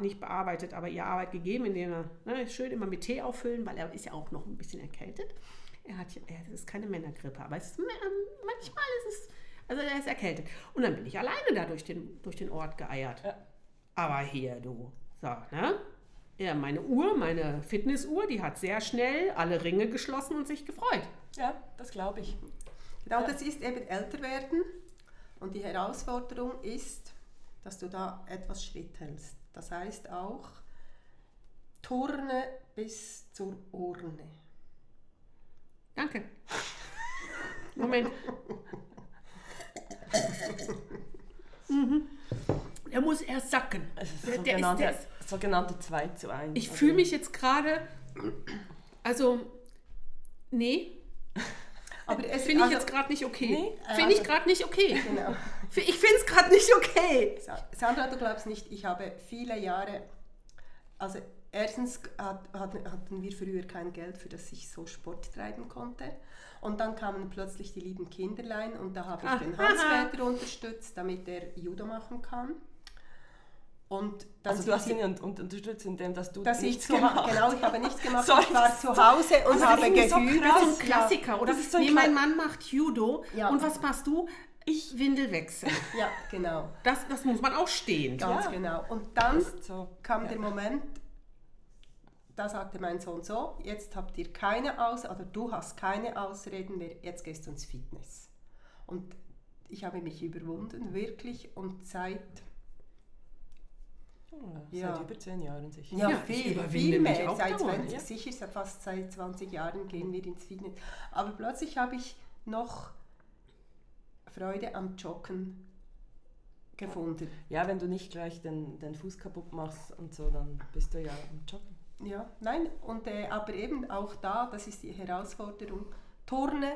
S1: nicht bearbeitet, aber ihr Arbeit gegeben, indem er ne, schön immer mit Tee auffüllen, weil er ist ja auch noch ein bisschen erkältet. Er hat ja, er, es ist keine Männergrippe, aber es ist, ähm, manchmal ist es, also er ist erkältet. Und dann bin ich alleine da durch den, durch den Ort geeiert.
S2: Ja.
S1: Aber hier, du, so, ne? Ja, meine Uhr, meine Fitnessuhr, die hat sehr schnell alle Ringe geschlossen und sich gefreut.
S2: Ja, das glaube ich.
S3: Genau,
S2: Ja.
S3: das ist eben älter werden. Und die Herausforderung ist, dass du da etwas Schritt hältst. Das heißt auch, turne bis zur Urne.
S1: Danke. Moment. mhm. Er muss erst sacken.
S2: Ist
S1: Der- der ist-
S2: sogenannte,
S1: der ist-
S2: sogenannte 2 zu 1.
S1: Ich fühle mich jetzt gerade, also, nee,
S3: Aber es
S1: finde ich
S3: also-
S1: jetzt gerade nicht okay.
S2: Nee,
S3: äh,
S1: finde ich
S3: also-
S1: gerade nicht okay.
S3: Genau.
S1: Ich finde es gerade nicht okay.
S3: Sa- Sandra, du glaubst nicht, ich habe viele Jahre, also erstens hat, hat, hatten wir früher kein Geld, für das ich so Sport treiben konnte. Und dann kamen plötzlich die lieben Kinderlein und da habe ich den
S1: Aha.
S3: Hans-Peter unterstützt, damit er Judo machen kann. Und
S2: Also du hast ihn und, und unterstützt, indem dass du
S3: dass ich
S2: nichts
S3: Ha-
S2: gemacht
S3: genau, ich habe nichts gemacht.
S2: Sorry,
S3: ich war zu Hause und
S2: Also
S3: habe
S2: mir so.
S1: Das ist ein Klassiker, oder?
S2: So ein
S1: nee, mein Mann macht Judo.
S3: Ja.
S1: Und was machst du? Ich Windel wechseln.
S3: Ja, genau.
S1: Das, das muss man auch stehen.
S3: Ganz
S2: Ja.
S3: genau. Und dann
S2: so,
S3: kam
S2: ja.
S3: der Moment, da sagte mein Sohn so, jetzt habt ihr keine Aus oder du hast keine Ausreden mehr, jetzt gehst du ins Fitness. Und ich habe mich überwunden, wirklich, und seit
S2: Ja. Seit über zehn Jahren sicher.
S3: ja,
S1: Ja,
S3: viel, viel mehr, seit
S1: dauernd,
S3: 20,
S2: ja.
S3: sicher fast seit 20 Jahren gehen wir ins Fitness. Aber plötzlich habe ich noch Freude am Joggen gefunden.
S2: Ja, wenn du nicht gleich den, den Fuß kaputt machst und so, dann bist du ja am Joggen.
S3: Ja, nein, und, äh, aber eben auch da, das ist die Herausforderung, Turne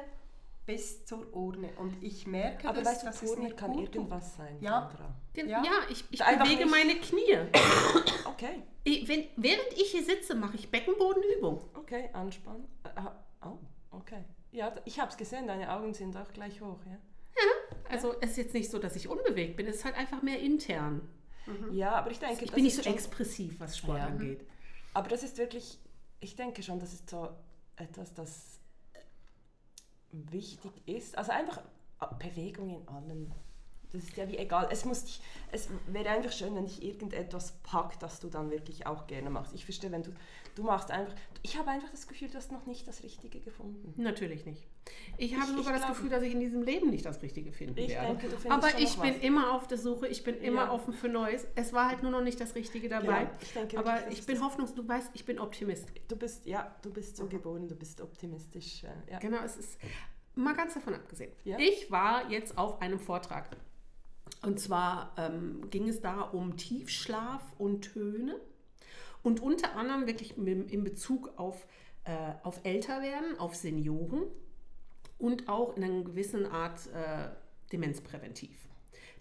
S3: bis zur Urne. Und ich merke,
S2: Aber
S3: dass,
S2: weißt du,
S3: dass es
S2: Turnen
S3: mir
S2: kann irgendwas sein,
S3: Ja.
S2: Sandra.
S1: Den,
S3: Ja.
S1: ja. ich, ich
S2: Einfach
S1: bewege
S2: nicht-
S1: meine Knie.
S2: Okay,
S1: Ich, wenn, während ich hier sitze, mache ich Beckenbodenübung.
S2: okay, anspannen. Äh, ah, oh, okay. Ja, ich habe es gesehen, deine Augen sind auch gleich hoch, ja?
S1: Also es ist jetzt nicht so, dass ich unbewegt bin. Es ist halt einfach mehr intern.
S2: Ja, aber ich denke,
S1: Ich
S2: das
S1: bin nicht
S2: ist
S1: so expressiv, was Sport
S2: Ja.
S1: angeht.
S2: Aber das ist wirklich, ich denke schon, das ist so etwas, das wichtig ist. Also einfach Bewegung in allem. Das ist ja wie egal. Es, muss dich, es wäre einfach schön, wenn dich irgendetwas packt, das du dann wirklich auch gerne machst. Ich verstehe, wenn du, du machst einfach, ich habe einfach das Gefühl, du hast noch nicht das Richtige gefunden.
S1: Natürlich nicht. Ich habe
S2: Ich-
S1: sogar
S2: ich
S1: das
S2: glaube-
S1: Gefühl, dass ich in diesem Leben nicht das Richtige finden
S2: Ich
S1: werde.
S2: denke,
S1: Aber ich bin
S2: was.
S1: immer auf der Suche, ich bin immer
S2: Ja.
S1: offen für Neues. Es war halt nur noch nicht das Richtige dabei.
S2: Ja, ich denke
S1: Aber ich bin
S2: das-
S1: hoffnungs, du weißt, ich bin Optimist.
S2: Du bist, ja, du bist so geboren, du bist optimistisch. Äh, ja.
S1: Genau, es ist mal ganz davon abgesehen.
S2: Ja.
S1: Ich war jetzt auf einem Vortrag. Und zwar ähm, ging es da um Tiefschlaf und Töne. Und unter anderem wirklich in Bezug auf, äh, auf Älterwerden, auf Senioren und auch in einer gewissen Art äh, demenzpräventiv.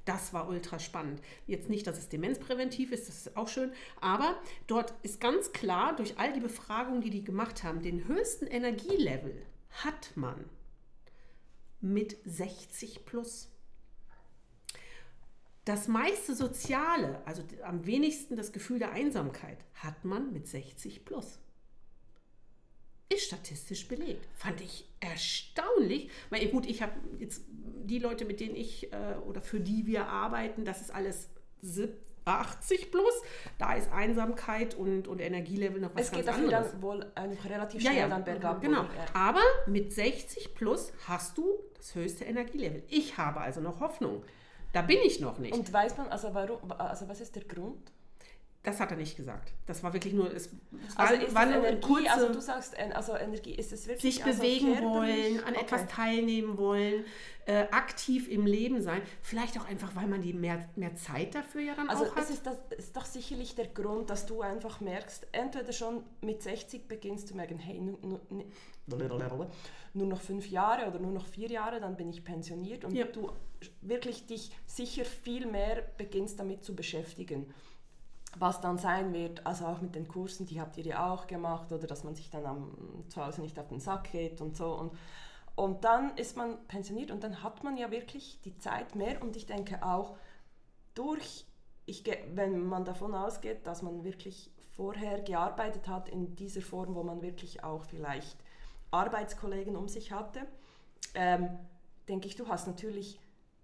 S1: Das war ultra spannend. Jetzt nicht, dass es demenzpräventiv ist, das ist auch schön, aber dort ist ganz klar, durch all die Befragungen, die die gemacht haben, den höchsten Energielevel hat man mit 60 plus. Das meiste Soziale, also am wenigsten das Gefühl der Einsamkeit, hat man mit 60 plus. Ist statistisch belegt. Fand ich erstaunlich. Weil gut, ich habe jetzt die Leute, mit denen ich äh, oder für die wir arbeiten, das ist alles 70, 80 plus. Da ist Einsamkeit und, und Energielevel noch was
S2: Es geht dafür
S1: anderes.
S2: dann wohl einfach relativ
S1: Ja,
S2: schnell
S1: ja,
S2: dann bergab.
S1: Genau.
S2: Ja.
S1: Aber mit 60 plus hast du das höchste Energielevel. Ich habe also noch Hoffnung. Da bin ich noch nicht.
S2: Und weiß man, also warum, also was ist der Grund?
S1: das hat er nicht gesagt. Das war wirklich nur, es, es
S2: Also
S1: war,
S2: ist
S1: war
S2: es
S1: nur eine
S2: Energie,
S1: kurze,
S2: also du sagst, also Energie, ist es wirklich
S1: sich
S2: also
S1: bewegen wollen, an
S2: Okay.
S1: etwas teilnehmen wollen, äh, aktiv im Leben sein. Vielleicht auch einfach, weil man die mehr, mehr Zeit dafür ja dann
S2: Also
S1: auch hat.
S2: ist, das, ist doch sicherlich der Grund, dass du einfach merkst, entweder schon mit 60 beginnst du merken, hey, nu, nu, ne- nur noch fünf Jahre oder nur noch vier Jahre, dann bin ich pensioniert und
S1: Ja.
S2: du wirklich dich sicher viel mehr beginnst damit zu beschäftigen. Was dann sein wird, also auch mit den Kursen, die habt ihr ja auch gemacht, oder dass man sich dann am, zu Hause nicht auf den Sack geht und so. Und, und dann ist man pensioniert und dann hat man ja wirklich die Zeit mehr und ich denke auch durch, ich, wenn man davon ausgeht, dass man wirklich vorher gearbeitet hat in dieser Form, wo man wirklich auch vielleicht Arbeitskollegen um sich hatte, ähm, denke ich, du hast natürlich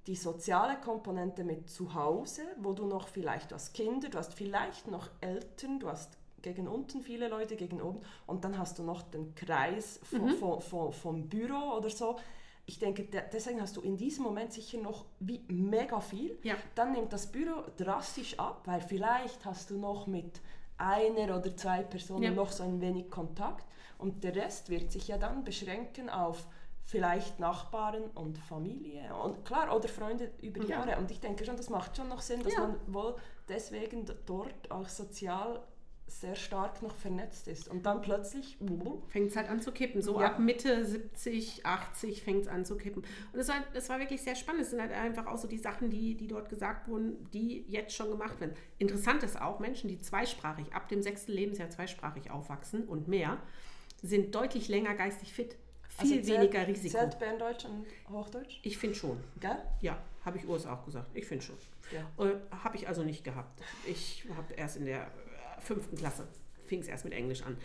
S2: die soziale Komponente mit zu Hause, wo du noch vielleicht, du hast Kinder, du hast vielleicht noch Eltern, du hast gegen unten viele Leute, gegen oben und dann hast du noch den Kreis von, von, von, vom Büro oder so. Ich denke, de- deswegen hast du in diesem Moment sicher noch wie mega viel.
S1: Ja.
S2: Dann nimmt das Büro drastisch ab, weil vielleicht hast du noch mit einer oder zwei Personen
S1: Ja.
S2: noch so ein wenig Kontakt und der Rest wird sich ja dann beschränken auf vielleicht Nachbarn und Familie und klar oder Freunde über
S1: Ja.
S2: Jahre und ich denke schon, das macht schon noch Sinn, dass
S1: Ja.
S2: man wohl deswegen dort auch sozial sehr stark noch vernetzt ist und dann plötzlich
S1: fängt es halt an zu kippen. So
S2: Ja.
S1: ab Mitte 70, 80 fängt es an zu kippen. Und es war, es war wirklich sehr spannend. Es sind halt einfach auch so die Sachen, die, die dort gesagt wurden, die jetzt schon gemacht werden. Interessant ist auch, Menschen, die zweisprachig, ab dem sechsten Lebensjahr zweisprachig aufwachsen und mehr, sind deutlich länger geistig fit. Viel
S2: Also zählt-
S1: weniger Risiko.
S2: Zählt Berndeutsch und Hochdeutsch?
S1: Ich finde schon.
S2: Gell?
S1: Ja, habe ich Urs auch gesagt. Ich finde schon.
S2: Ja.
S1: Äh, habe ich also nicht gehabt. Ich habe erst in der äh, fünften Klasse, fing es erst mit Englisch an.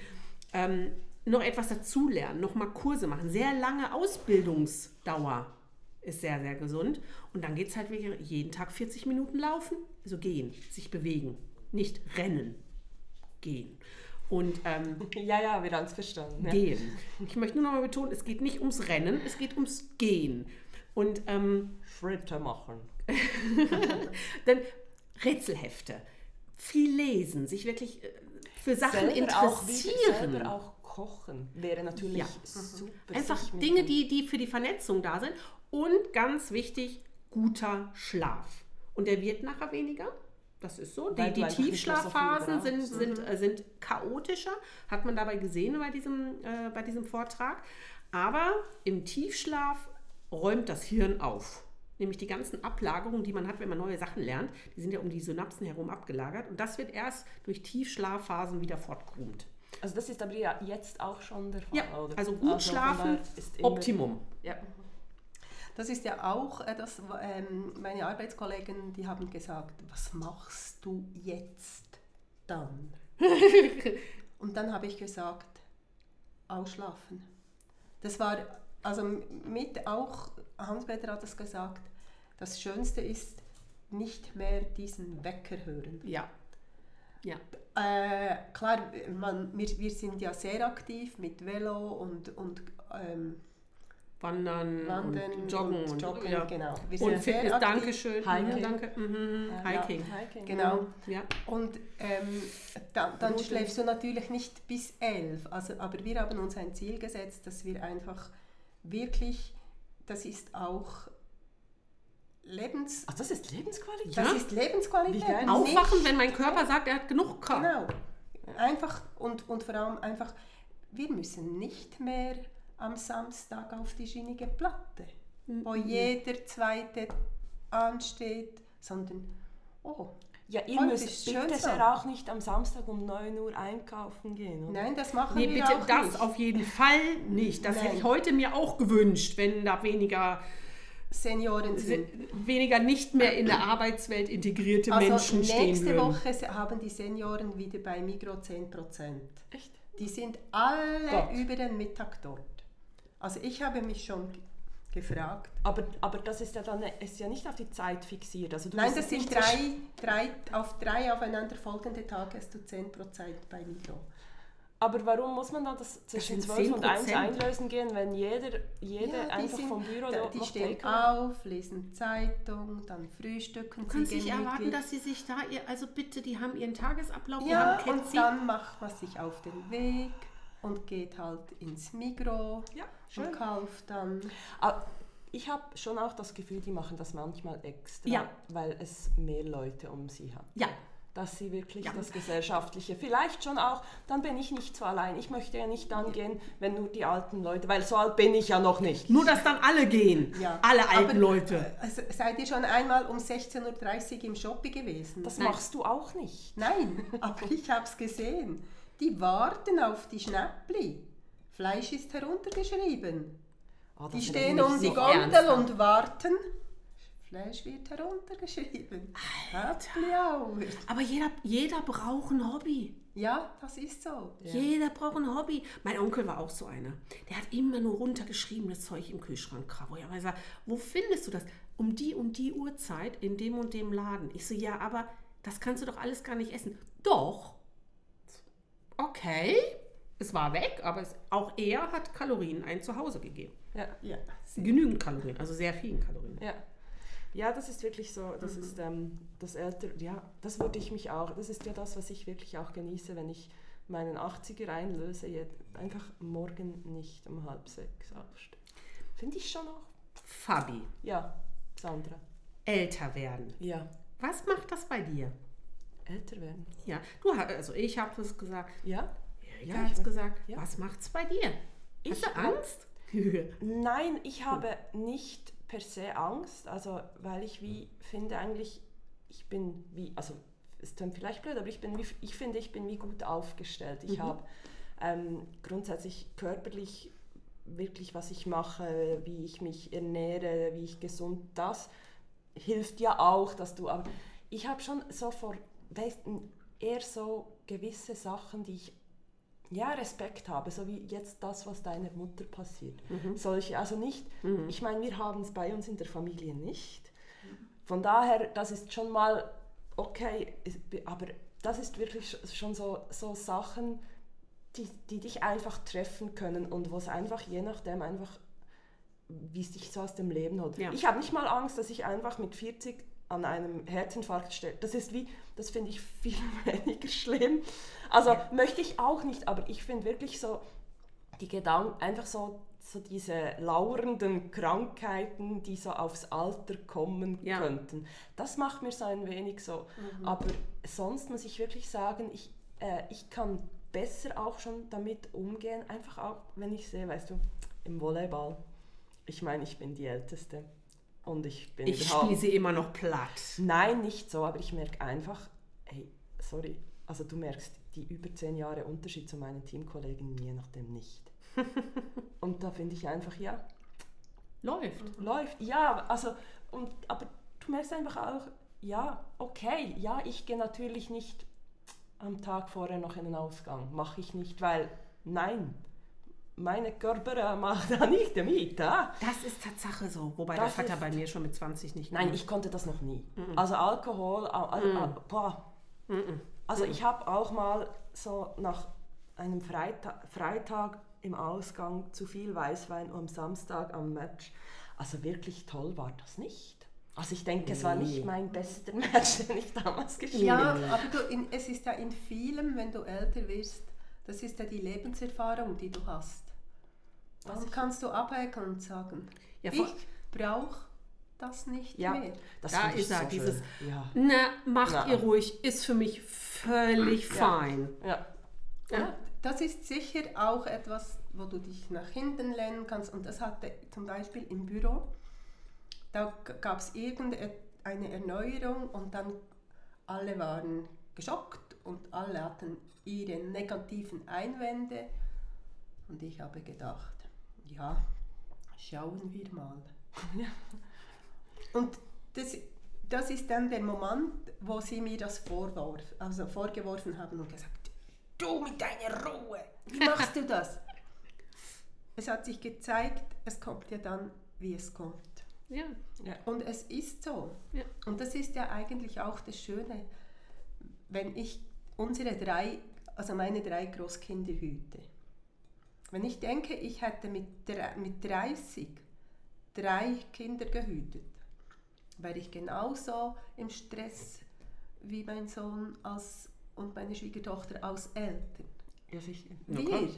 S1: Ähm, noch etwas dazulernen, noch mal Kurse machen. Sehr lange Ausbildungsdauer ist sehr, sehr gesund. Und dann geht es halt wirklich jeden Tag 40 Minuten laufen, also gehen, sich bewegen, nicht rennen, gehen. Und ähm,
S2: Ja, ja, wir haben es verstanden. Ja.
S1: gehen. Ich möchte nur noch mal betonen, es geht nicht ums Rennen, es geht ums Gehen. Und ähm,
S2: Schritte machen.
S1: Dann Rätselhefte, viel lesen, sich wirklich äh, für Sachen
S2: auch, wieder,
S1: interessieren.
S2: selber auch kochen wäre natürlich
S1: Ja.
S2: super.
S1: Einfach Dinge, die, die für die Vernetzung da sind. Und ganz wichtig, guter Schlaf. Und der wird nachher weniger. Das ist so. Die, die
S2: mehr so
S1: Tiefschlafphasen sind, sind, äh, sind chaotischer, hat man dabei gesehen bei diesem, äh, bei diesem Vortrag. Aber im Tiefschlaf räumt das Hirn auf. Nämlich die ganzen Ablagerungen, die man hat, wenn man neue Sachen lernt, die sind ja um die Synapsen herum abgelagert. Und das wird erst durch Tiefschlafphasen wieder fortgegroomt.
S2: Also das ist aber ja jetzt auch schon der Fall,
S1: Ja,
S2: oder?
S1: also gut
S2: von
S1: schlafen,
S2: ist
S1: Optimum.
S2: Ja.
S3: Das ist ja auch, äh, das, ähm, meine Arbeitskollegen, die haben gesagt, was machst du jetzt dann? Und dann habe ich gesagt, ausschlafen. Das war, also mit auch, Hans-Peter hat das gesagt, das Schönste ist, nicht mehr diesen Wecker hören.
S1: Ja. Ja.
S3: Äh, klar, man, wir, wir sind ja sehr aktiv mit Velo und, und ähm,
S1: Wandern,
S3: Wandern
S1: und Joggen und,
S3: Joggen,
S1: ja.
S3: genau. Wir
S1: Und
S3: sind sehr
S1: Fitness,
S3: aktiv.
S1: danke schön.
S2: Hiking.
S1: Mhm, danke. Mhm,
S3: Ja.
S1: Hiking.
S2: Hiking.
S3: Genau.
S1: Ja.
S3: Und ähm, dann, dann schläfst du natürlich nicht bis elf. Also, aber wir haben uns ein Ziel gesetzt, dass wir einfach wirklich, das ist auch Lebens,
S2: Ach, das ist Lebensqualität?
S3: das
S1: Ja.
S3: ist Lebensqualität. Nicht-
S1: Aufwachen, wenn mein Körper sagt, er hat genug Kraft.
S3: Genau. Einfach und, und vor allem einfach, wir müssen nicht mehr am Samstag auf die schienige Platte, wo jeder zweite ansteht, sondern, oh,
S2: Ja, ihr
S3: Heute
S2: müsst bitte sehr auch nicht am Samstag um 9 Uhr einkaufen gehen. Oder?
S3: nein, das machen
S1: Nee,
S3: wir
S1: bitte
S3: auch
S1: das
S3: nicht.
S1: auf jeden Fall nicht. Das hätte
S3: Nein.
S1: ich heute mir auch gewünscht, wenn da weniger,
S3: Senioren sind.
S1: weniger nicht mehr in der Arbeitswelt integrierte
S3: Also
S1: Menschen stehen
S3: nächste
S1: würden.
S3: Woche se- haben die Senioren wieder bei Migro 10%.
S2: Echt?
S3: Die sind alle
S2: Gott.
S3: über den Mittag dort. Also ich habe mich schon gefragt.
S2: Aber, aber das ist ja dann ist ja nicht auf die Zeit fixiert. Also du
S3: Nein, das sind drei, drei, auf drei aufeinanderfolgende Tage hast du 10% bei Migro.
S2: Aber warum muss man dann das zwischen
S1: sind
S2: 12 und 1
S1: 10%.
S2: einlösen gehen, wenn jeder, jeder
S3: Ja,
S2: einfach
S3: sind-
S2: vom Büro
S3: da- Die
S2: noch
S3: stehen
S2: Takeaway-
S3: auf, lesen Zeitung, dann frühstücken
S1: Du kannst nicht erwarten, dass sie sich da, ihr, also bitte, die haben ihren Tagesablauf, die
S3: Ja,
S1: haben
S3: und dann macht man sich auf den Weg und geht halt ins Migro
S2: Ja,
S3: und kauft dann.
S2: Ah, Ich habe schon auch das Gefühl, die machen das manchmal extra,
S1: Ja.
S2: weil es mehr Leute um sie hat.
S1: Ja,
S2: dass sie wirklich
S1: Ja.
S2: das Gesellschaftliche, vielleicht schon auch, dann bin ich nicht so allein. Ich möchte ja nicht dann gehen, wenn nur die alten Leute, weil so alt bin ich ja noch nicht.
S1: Nur, dass dann alle gehen. Alle alten
S3: Aber,
S1: Leute.
S3: Also, seid ihr schon einmal um 16.30 Uhr im Shopee gewesen?
S2: Das
S1: Nein.
S2: machst du auch nicht.
S3: Nein, aber ich habe es gesehen. Die warten auf die Schnäppli. Fleisch ist heruntergeschrieben.
S2: Das
S3: Die stehen um die Gondel und warten. Fleisch wird heruntergeschrieben. Hour.
S1: Aber jeder, jeder braucht ein Hobby.
S3: Ja, das ist so.
S1: Jeder braucht ein Hobby. Mein Onkel war auch so einer. Der hat immer nur runtergeschriebenes Zeug im Kühlschrank. Wo ich aber sage, wo findest du das? Um die und die Uhrzeit in dem und dem Laden. Ich so, ja, aber das kannst du doch alles gar nicht essen. Doch. Okay. Es war weg, aber es, auch er hat Kalorien ein Zuhause gegeben.
S2: Ja.
S3: Ja,
S1: Genügend Kalorien, also sehr vielen Kalorien.
S2: Ja. Ja, das ist wirklich so, das
S1: Mhm.
S2: ist ähm, das ältere, ja, das würde ich mich auch, das ist ja das, was ich wirklich auch genieße, wenn ich meinen 80er einlöse, je- einfach morgen nicht um halb sechs aufstehen. Finde ich schon auch.
S1: Fabi,
S2: Ja, Sandra.
S1: älter werden.
S2: Ja.
S1: Was macht das bei dir?
S2: Älter werden.
S1: Ja, du hast, also ich habe es gesagt,
S2: Ja?
S1: Erika
S2: Ja,
S1: hat
S2: ich
S1: es gesagt.
S2: Ja.
S1: Was macht's bei dir?
S2: Ich
S1: Hast
S2: hab-
S1: Angst?
S2: Nein, ich habe nicht per se Angst, also weil ich wie finde eigentlich, ich bin wie, also es klingt vielleicht blöd, aber ich bin wie, ich finde, ich bin wie gut aufgestellt. Ich habe ähm, grundsätzlich körperlich wirklich, was ich mache, wie ich mich ernähre, wie ich gesund, das hilft ja auch, dass du, aber ich habe schon so vor, weißt, du, eher so gewisse Sachen, die ich ja, Respekt habe, so wie jetzt das, was deiner Mutter passiert. Solche, also nicht, ich meine, wir haben es bei uns in der Familie nicht. Von daher, das ist schon mal okay, aber das ist wirklich sch- schon so, so Sachen, die, die dich einfach treffen können und wo es einfach je nachdem einfach, wie es dich so aus dem Leben holt.
S1: Ja.
S2: Ich habe nicht mal Angst, dass ich einfach mit 40 an einem Herzinfarkt stehe. Das ist wie, das finde ich viel weniger schlimm. Also möchte ich auch nicht, aber ich finde wirklich so die Gedanken, einfach so, so diese lauernden Krankheiten, die so aufs Alter kommen
S1: Ja.
S2: könnten. Das macht mir so ein wenig so. Aber sonst muss ich wirklich sagen, ich, äh, ich kann besser auch schon damit umgehen, einfach auch, wenn ich sehe, weißt du, im Volleyball, ich meine, ich bin die Älteste und ich bin
S1: Ich
S2: überhaupt...
S1: spiele sie immer noch platt.
S2: Nein, nicht so, aber ich merke einfach, hey, sorry, also du merkst die über zehn Jahre Unterschied zu meinen Teamkollegen je nachdem nicht. und da finde ich einfach, ja,
S1: Läuft.
S2: läuft. Ja, also, und, aber du merkst einfach auch, ja, okay, ja, ich gehe natürlich nicht am Tag vorher noch in den Ausgang. Mache ich nicht, weil, nein, meine Körper äh, macht da nicht mit. Ah?
S1: Das ist Tatsache so. Wobei
S2: Das
S1: das hat er bei mir schon mit 20 nicht
S2: Nein,
S1: gemacht.
S2: ich konnte das noch nie. Also Alkohol, au- au- au- boah. Also ich habe auch mal so nach einem Freitag, Freitag im Ausgang zu viel Weißwein und am Samstag am Match. Also wirklich toll war das nicht. Also ich denke, es war nicht
S1: Nee.
S2: mein bester Match, den ich damals gespielt
S3: Ja,
S2: habe.
S3: aber du, in, es ist ja in vielem, wenn du älter wirst, das ist ja die Lebenserfahrung, die du hast. Dann kannst du abhäkeln und sagen,
S1: Ja,
S3: ich brauche das nicht
S2: Ja,
S3: mehr.
S2: das
S1: Da ist er,
S2: so
S1: dieses-
S2: schön. Ja.
S1: Na, macht
S2: Na.
S1: ihr ruhig. Ist für mich völlig
S2: Ja.
S1: fein.
S2: Ja.
S3: Ja. Das ist sicher auch etwas, wo du dich nach hinten lehnen kannst. Und das hatte zum Beispiel im Büro, da gab es irgendeine Erneuerung und dann alle waren geschockt und alle hatten ihre negativen Einwände. Und ich habe gedacht, ja, schauen wir mal. Und das, das ist dann der Moment, wo sie mir das vorwarf, also vorgeworfen haben und gesagt, du mit deiner Ruhe, wie machst du das? es hat sich gezeigt, es kommt ja dann, wie es kommt.
S1: Ja.
S3: Und es ist so.
S1: Ja.
S3: Und das ist ja eigentlich auch das Schöne, wenn ich unsere drei, also meine drei Großkinder hüte. Wenn ich denke, ich hätte mit, mit 30 drei Kinder gehütet, wäre ich genauso im Stress wie mein Sohn als, und meine Schwiegertochter als Eltern.
S2: Ja, sicher.
S3: Wir,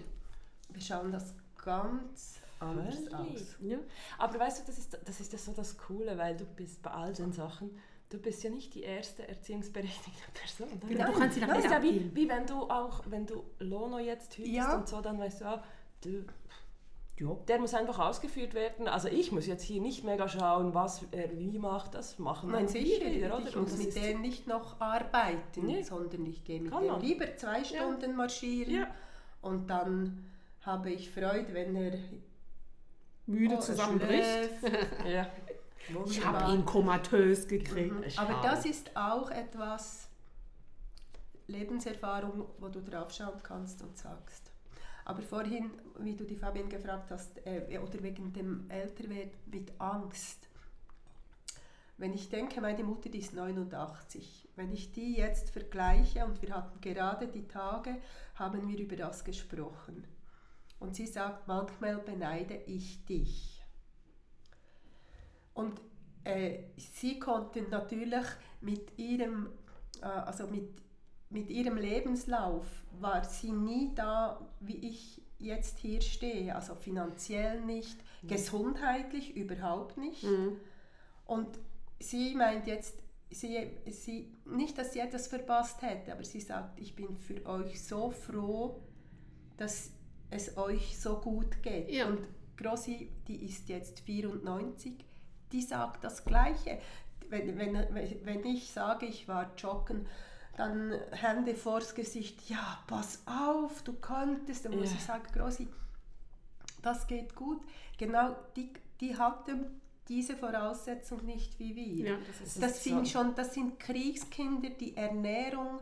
S3: wir schauen das ganz anders
S2: Völlig.
S3: aus.
S1: Ja.
S2: Aber weißt du, das ist, das ist ja so das Coole, weil du bist bei all den Sachen, du bist ja nicht die erste erziehungsberechtigte Person.
S1: Genau, du kannst sie dann
S2: das ist ja wie, wie wenn du auch, wenn du Lono jetzt hütest
S3: Ja.
S2: und so, dann weißt du, ja, du,
S1: Ja.
S2: der muss einfach ausgeführt werden. Also ich muss jetzt hier nicht mega schauen, was er wie macht, das machen
S3: Nein,
S2: dann
S3: sicher,
S2: die wieder, oder?
S3: ich
S2: Und
S3: muss
S2: das
S3: mit denen nicht noch arbeiten,
S2: Nee.
S3: sondern ich gehe mit
S2: Kann
S3: dem
S2: man.
S3: lieber zwei Stunden marschieren
S2: Ja.
S3: und dann habe ich Freude, wenn er
S1: Müde
S3: oh,
S1: zusammenbricht.
S2: ja.
S1: Ich habe ihn komatös gekriegt.
S3: Mhm. Aber das ist auch etwas Lebenserfahrung, wo du draufschauen kannst und sagst. Aber vorhin, wie du die Fabian gefragt hast, äh, oder wegen dem Älterwerden mit Angst. Wenn ich denke, meine Mutter die ist 89, wenn ich die jetzt vergleiche und wir hatten gerade die Tage, haben wir über das gesprochen. Und sie sagt, manchmal beneide ich dich. Und äh, sie konnten natürlich mit ihrem, äh, also mit, mit ihrem Lebenslauf war sie nie da, wie ich jetzt hier stehe. Also finanziell nicht, gesundheitlich überhaupt nicht.
S1: Mhm.
S3: Und sie meint jetzt, sie, sie, nicht, dass sie etwas verpasst hätte, aber sie sagt, ich bin für euch so froh, dass es euch so gut geht.
S1: Ja.
S3: Und Grossi, die ist jetzt 94, die sagt das Gleiche. Wenn, wenn, wenn ich sage, ich war joggen, dann Hände vors Gesicht, ja, pass auf, du könntest. Dann muss
S2: Ja.
S3: ich sagen, Grossi, das geht gut. Genau, die, die hatten diese Voraussetzung nicht wie wir.
S1: Ja, das
S3: Das
S2: so.
S3: sind schon, das sind Kriegskinder, die Ernährung.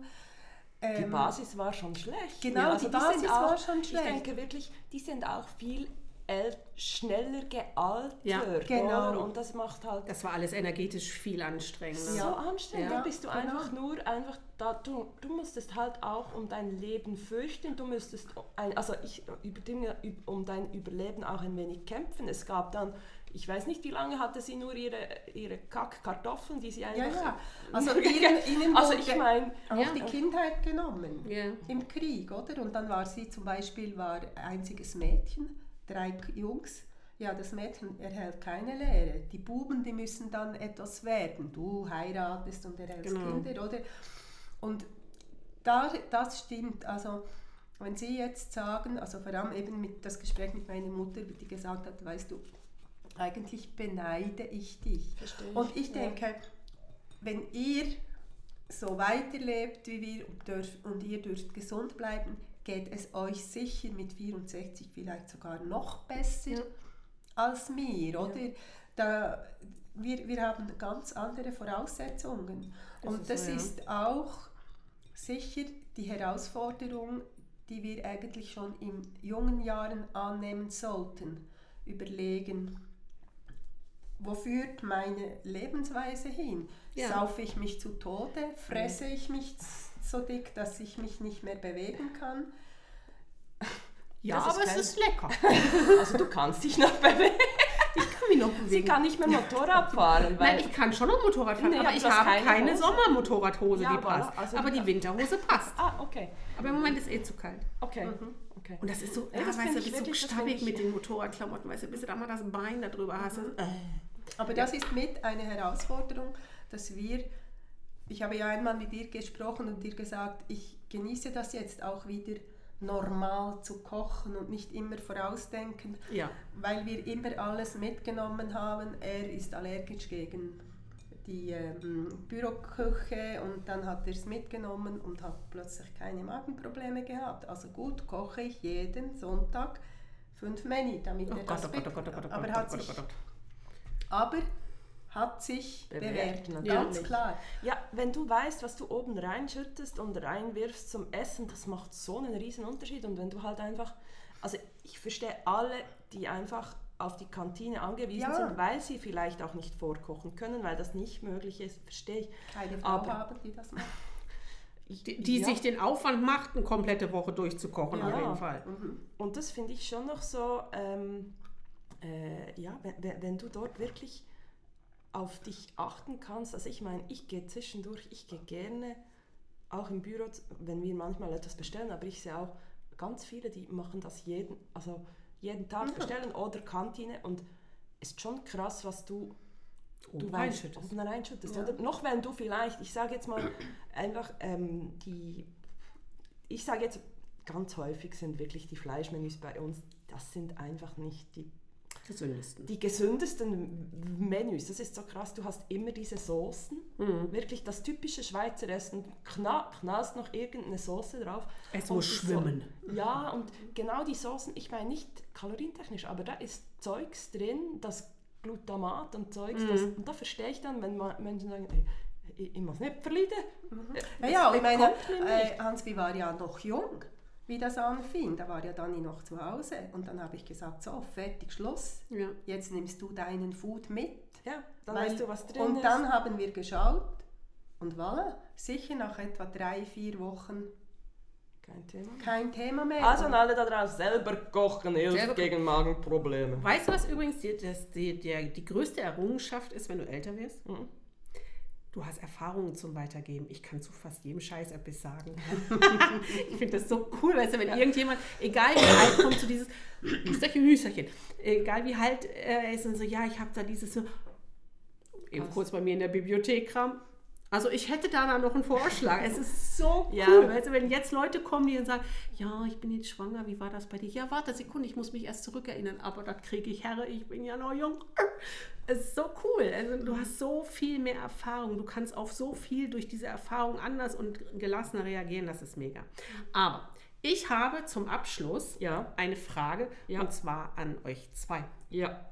S2: Die
S3: ähm,
S2: Basis war schon schlecht.
S3: Genau, die Basis
S2: sind
S3: war schon
S2: Ich
S3: schlecht.
S2: denke wirklich, die sind auch viel schneller gealtert.
S1: Ja,
S3: genau.
S2: oder? Und das macht halt
S1: Das war alles energetisch viel anstrengender.
S2: so
S3: Ja.
S2: anstrengend.
S3: Ja,
S2: Da bist du
S3: genau.
S2: einfach nur einfach da. Du, du musstest halt auch um dein Leben fürchten. Du müsstest ein, also ich über Dinge üb- um dein Überleben auch ein wenig kämpfen. Es gab dann ich weiß nicht, wie lange hatte sie nur ihre, ihre Kack-Kartoffeln, die sie
S3: Ja,
S2: einfach...
S3: ja. Also
S2: nur
S3: ihnen, ihnen
S2: also ich meine,
S3: auch
S1: Ja.
S3: die Kindheit genommen.
S1: Ja.
S3: Im Krieg, oder? Und dann war sie zum Beispiel war einziges Mädchen, drei Jungs. Ja, das Mädchen erhält keine Lehre. Die Buben, die müssen dann etwas werden. Du heiratest und erhältst
S1: Genau.
S3: Kinder, oder? Und da, das stimmt. Also, wenn Sie jetzt sagen, also vor allem eben mit das Gespräch mit meiner Mutter, die gesagt hat, weißt du, eigentlich beneide ich dich.
S2: Verstehe
S3: Und ich
S2: ja.
S3: denke, wenn ihr so weiterlebt wie wir und, dürft, und ihr dürft gesund bleiben, geht es euch sicher mit 64 vielleicht sogar noch besser
S1: Ja.
S3: als mir, oder? Da, wir, wir haben ganz andere Voraussetzungen.
S1: Das
S3: und
S1: ist
S3: das
S1: so, ja.
S3: ist auch sicher die Herausforderung, die wir eigentlich schon in jungen Jahren annehmen sollten. Überlegen, wo führt meine Lebensweise hin?
S1: Ja.
S3: Saufe ich mich zu Tode? Fresse ich mich so dick, dass ich mich nicht mehr bewegen kann?
S1: Ja,
S2: Das
S1: aber es ist lecker.
S2: also du kannst dich noch bewegen.
S1: Ich kann mich noch
S2: Sie
S1: bewegen.
S2: kann nicht mehr Motorrad fahren, weil
S1: Nein, ich kann schon noch Motorrad fahren,
S2: Nee,
S1: aber ich habe
S2: keine
S1: keine,
S2: Hose.
S1: Sommermotorradhose,
S2: Ja,
S1: die passt.
S2: also
S1: aber
S2: die-
S1: Winterhose passt.
S2: Ah, okay.
S1: Aber im Moment ist eh zu kalt.
S2: Okay.
S3: Mhm.
S2: okay.
S1: Und das ist so,
S2: Ja,
S1: ja,
S2: das
S1: weißt du,
S2: ich
S1: bist so
S2: wirklich-
S1: stabbig mit den Motorradklamotten, weißt du, bis du da mal das Bein da drüber hast.
S2: Mhm.
S1: Äh.
S3: Aber das ist mit eine Herausforderung, dass wir, ich habe ja einmal mit dir gesprochen und dir gesagt, ich genieße das jetzt auch wieder normal zu kochen und nicht immer vorausdenken,
S1: Ja,
S3: weil wir immer alles mitgenommen haben. Er ist allergisch gegen die ähm, Büroküche und dann hat er es mitgenommen und hat plötzlich keine Magenprobleme gehabt. Also gut, koche ich jeden Sonntag fünf Meni, damit
S1: oh
S3: er
S1: Gott,
S3: das
S1: oh Gott, oh Gott,
S3: aber hat sich aber hat sich
S2: Bewährt,
S3: bewährt,
S2: natürlich.
S3: ganz klar.
S2: Ja, wenn du weißt, was du oben reinschüttest und reinwirfst zum Essen, das macht so einen riesen Unterschied. Und wenn du halt einfach, also ich verstehe alle, die einfach auf die Kantine angewiesen
S3: Ja.
S2: sind, weil sie vielleicht auch nicht vorkochen können, weil das nicht möglich ist, verstehe ich.
S3: Keine Frau
S2: Aber-
S3: haben, die das macht.
S1: Die, die
S2: Ja.
S1: sich den Aufwand macht, eine komplette Woche durchzukochen,
S2: Ja.
S1: auf jeden Fall.
S3: Mhm.
S2: Und das finde ich schon noch so, ähm, äh, ja, wenn, wenn du dort wirklich auf dich achten kannst. Also ich meine, ich gehe zwischendurch, ich gehe gerne auch im Büro, wenn wir manchmal etwas bestellen, aber ich sehe auch ganz viele, die machen das jeden, also jeden Tag
S3: Mhm.
S2: bestellen oder Kantine und ist schon krass, was du du weißt,
S1: reinschüttest.
S2: oben reinschüttest.
S3: Ja.
S2: Oder noch wenn du vielleicht, ich sage jetzt mal einfach ähm, die, ich sage jetzt ganz häufig sind wirklich die Fleischmenüs bei uns, das sind einfach nicht die
S1: Gesündesten.
S2: die gesündesten Menüs. Das ist so krass. Du hast immer diese Soßen.
S1: Mhm.
S2: Wirklich das typische Schweizer Essen. Kna knallst noch irgendeine Soße drauf.
S1: Es muss schwimmen.
S2: So, ja, und genau die Soßen, ich meine nicht kalorientechnisch, aber da ist Zeugs drin, das Glutamat und Zeugs.
S1: Mhm.
S2: Das, und da verstehe ich dann, wenn ma- Menschen sagen, ey, ich, ich muss nicht verleiden.
S3: Ja, ja, und ich meine,
S2: man
S3: äh, Hansby war ja noch jung, wie das anfing. Da war ja Dani noch zu Hause. Und dann habe ich gesagt, so, fertig, Schluss.
S1: Ja.
S3: Jetzt nimmst du deinen Food mit.
S2: Ja, dann
S3: Weil-
S2: weißt du, was drin
S3: Und
S2: ist.
S3: dann haben wir geschaut. Und voilà, sicher nach etwa drei, vier Wochen
S2: Kein Thema.
S3: kein Thema mehr.
S2: Also
S3: Und-
S2: an alle da draußen, selber kochen hilft
S1: Selber
S2: gegen Magenprobleme.
S1: Weißt du, was übrigens die, das, die, der, die größte Errungenschaft ist, wenn du älter wirst?
S2: Mhm.
S1: Du hast Erfahrungen zum Weitergeben. Ich kann zu fast jedem Scheiß etwas sagen. ich finde das so cool, weißt du, wenn irgendjemand, egal wie alt, kommt zu dieses Hüsterchen, Hüsterchen, egal wie alt er ist und so, ja, ich habe da dieses so, eben kurz bei mir in der Bibliothek kram. Also ich hätte da noch einen Vorschlag. Es ist so cool,
S2: Ja.
S1: weißt du, wenn jetzt Leute kommen, die dann sagen, ja, ich bin jetzt schwanger, wie war das bei dir? Ja, warte Sekunde, ich muss mich erst zurückerinnern, aber das kriege ich Herre, ich bin ja noch jung. Es ist so cool. Also du hast so viel mehr Erfahrung. Du kannst auf so viel durch diese Erfahrung anders und gelassener reagieren. Das ist mega. Aber ich habe zum Abschluss
S2: Ja.
S1: eine Frage
S2: Ja.
S1: und zwar an euch zwei.
S2: Ja.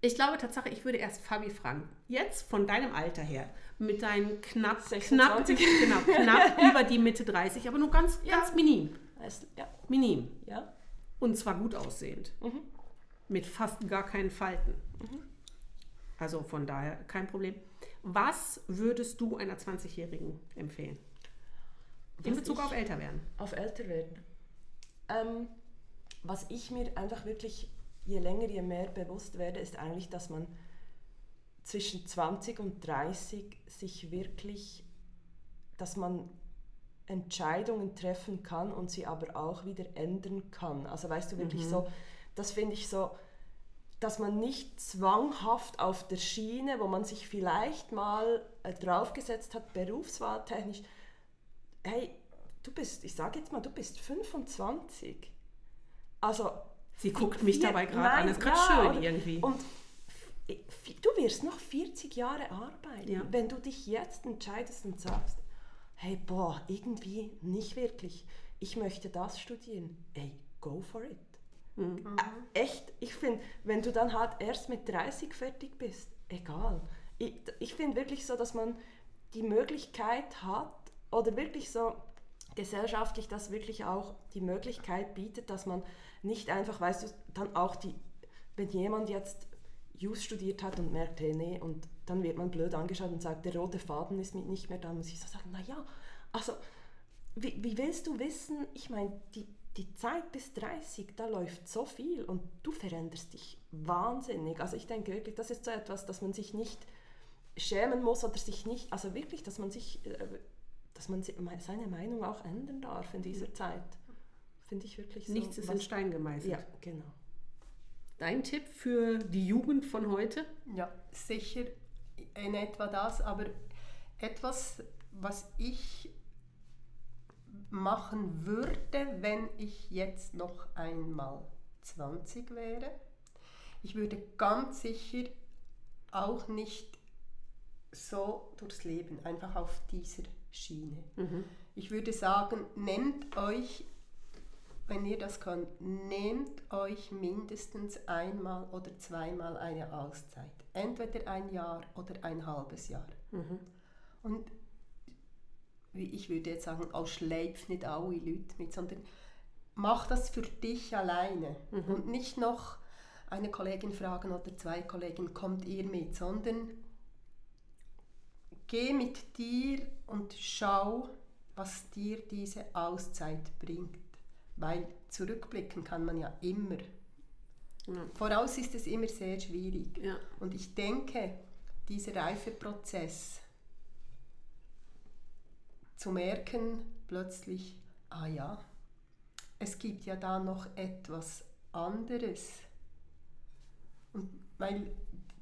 S1: Ich glaube Tatsache, ich würde erst Fabi fragen. Jetzt von deinem Alter her, mit deinen knapp, knapp,
S2: 26.
S1: genau, knapp über die Mitte 30, aber nur ganz,
S2: Ja.
S1: ganz minim.
S2: Ja.
S1: Minim.
S2: Ja.
S1: Und zwar gut aussehend.
S2: Mhm.
S1: Mit fast gar keinen Falten. Also von daher kein Problem. Was würdest du einer 20-Jährigen empfehlen? In
S2: Was
S1: Bezug auf älter werden.
S2: Auf älter werden. Ähm, was ich mir einfach wirklich je länger, je mehr bewusst werde, ist eigentlich, dass man zwischen 20 und 30 sich wirklich, dass man Entscheidungen treffen kann und sie aber auch wieder ändern kann. Also weißt du wirklich so, das finde ich so, dass man nicht zwanghaft auf der Schiene, wo man sich vielleicht mal äh, draufgesetzt hat, berufswahltechnisch, hey, du bist, ich sage jetzt mal, du bist 25. Also
S1: Sie guckt mich dabei gerade an. Das ist gerade
S2: ja,
S1: schön irgendwie.
S2: Und du wirst noch 40 Jahre arbeiten,
S1: Ja.
S2: wenn du dich jetzt entscheidest und sagst, hey, boah, irgendwie nicht wirklich. Ich möchte das studieren. Ey, go for it.
S1: Mhm.
S2: Äh, echt, ich finde, wenn du dann halt erst mit 30 fertig bist, egal. Ich, ich finde wirklich so, dass man die Möglichkeit hat oder wirklich so gesellschaftlich das wirklich auch die Möglichkeit bietet, dass man nicht einfach, weißt du, dann auch die, wenn jemand jetzt Jus studiert hat und merkt, hey, nee, und dann wird man blöd angeschaut und sagt, der rote Faden ist nicht mehr da, muss ich so sagen, naja, also wie, wie willst du wissen, ich meine, die, die Zeit bis 30, da läuft so viel und du veränderst dich wahnsinnig. Also ich denke wirklich, das ist so etwas, dass man sich nicht schämen muss oder sich nicht, also wirklich, dass man sich, äh, dass man seine Meinung auch ändern darf in dieser Zeit. Finde ich wirklich so.
S1: Nichts ist in Stein gemeißelt.
S2: Ja, genau.
S1: Dein Tipp für die Jugend von heute?
S3: Ja, sicher in etwa das, aber etwas, was ich machen würde, wenn ich jetzt noch einmal 20 wäre. Ich würde ganz sicher auch nicht so durchs Leben, einfach auf dieser Schiene. Ich würde sagen, nehmt euch, wenn ihr das könnt, nehmt euch mindestens einmal oder zweimal eine Auszeit. Entweder ein Jahr oder ein halbes Jahr. Und wie ich würde jetzt sagen, auch schleift nicht alle Leute mit, sondern mach das für dich alleine und nicht noch eine Kollegin fragen oder zwei Kollegen, kommt ihr mit, sondern geh mit dir und schau, was dir diese Auszeit bringt. Weil zurückblicken kann man ja immer.
S1: Ja.
S3: Voraus ist es immer sehr schwierig.
S1: Ja.
S3: Und ich denke, dieser Reifeprozess zu merken, plötzlich, ah ja, es gibt ja da noch etwas anderes. Und weil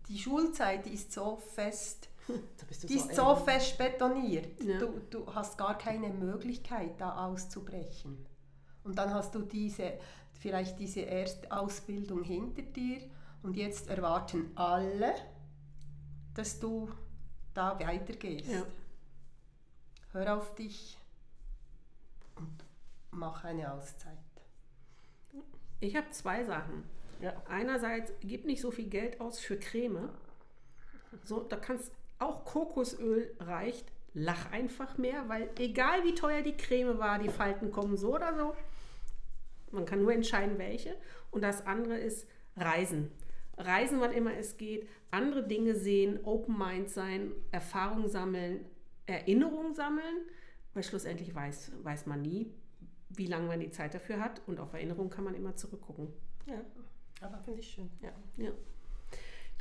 S3: die Schulzeit ist so fest, die ist so fest betoniert.
S1: Ja.
S3: Du, du hast gar keine Möglichkeit, da auszubrechen. Und dann hast du diese, vielleicht diese Erstausbildung hinter dir und jetzt erwarten alle, dass du da weitergehst.
S1: Ja.
S3: Hör auf dich und mach eine Auszeit.
S1: Ich habe zwei Sachen.
S2: Ja.
S1: Einerseits, gib nicht so viel Geld aus für Creme. So, da kannst auch Kokosöl reicht. Lach einfach mehr, weil egal wie teuer die Creme war, die Falten kommen so oder so. Man kann nur entscheiden, welche. Und das andere ist Reisen. Reisen, wann immer es geht, andere Dinge sehen, Open Mind sein, Erfahrung sammeln, Erinnerung sammeln, weil schlussendlich weiß, weiß man nie, wie lange man die Zeit dafür hat und auf Erinnerung kann man immer zurückgucken.
S2: Ja,
S3: Aber
S2: finde ich schön. Ja.
S1: Ja.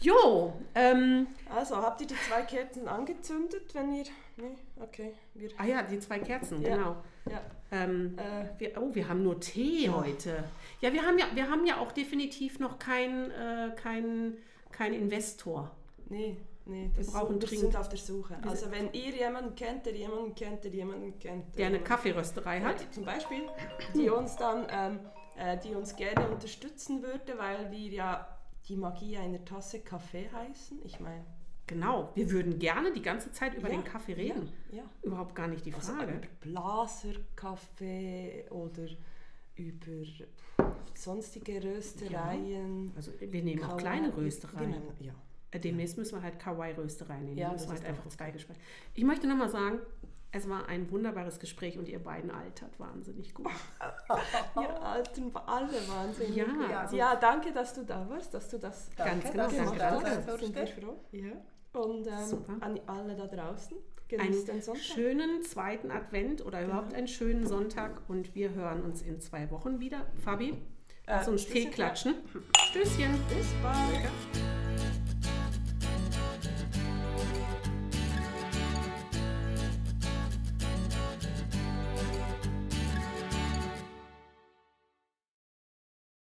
S1: Jo, ähm,
S2: Also, habt ihr die zwei Kerzen angezündet, wenn ihr... Nee, okay. Wir,
S1: ah ja, die zwei Kerzen,
S2: Ja.
S1: genau.
S2: ja.
S1: Ähm,
S2: Äh,
S1: wir, oh, wir haben nur Tee heute. Ja, wir haben ja, wir haben ja auch definitiv noch keinen äh, kein, kein Investor.
S2: nee, nee. Das
S1: brauchen
S2: wir sind auf der Suche. Also, wenn ihr jemanden kennt, der jemanden kennt, der jemanden kennt...
S1: Der eine
S2: jemanden-
S1: Kaffeerösterei hat.
S2: zum Beispiel, die uns dann, ähm, äh, die uns gerne unterstützen würde, weil wir ja die Magie einer Tasse Kaffee heißen. Ich meine,
S1: Genau, wir würden gerne die ganze Zeit über
S2: Ja,
S1: den Kaffee reden.
S2: Ja, ja.
S1: Überhaupt gar nicht die
S2: Also
S1: Frage.
S2: über Blaserkaffee oder über sonstige Röstereien.
S1: Also wir nehmen auch
S2: Kawaii-
S1: kleine
S2: Wir
S1: Röstereien.
S2: nehmen- Ja.
S1: Demnächst müssen wir halt Kawaii-Rösterei nehmen.
S2: Ja, das ist
S1: halt einfach
S2: auch
S1: zwei Gespräche. Ich möchte nochmal sagen, es war ein wunderbares Gespräch und ihr beiden altert wahnsinnig gut.
S2: Wir alten alle wahnsinnig.
S1: Ja,
S3: Ja.
S1: also
S2: Ja, danke, dass du da warst, dass du das
S1: Ganz
S3: Danke,
S1: genau, danke,
S3: da
S1: danke.
S3: sein
S2: sind wir froh. Ja. Und ähm, an alle da draußen,
S1: einen
S2: genießt Sonntag.
S1: schönen zweiten Advent oder überhaupt einen schönen Sonntag und wir hören uns in zwei Wochen wieder. Fabi, lass
S2: Äh,
S1: uns Tee klatschen. Stößchen.
S2: Bis bald.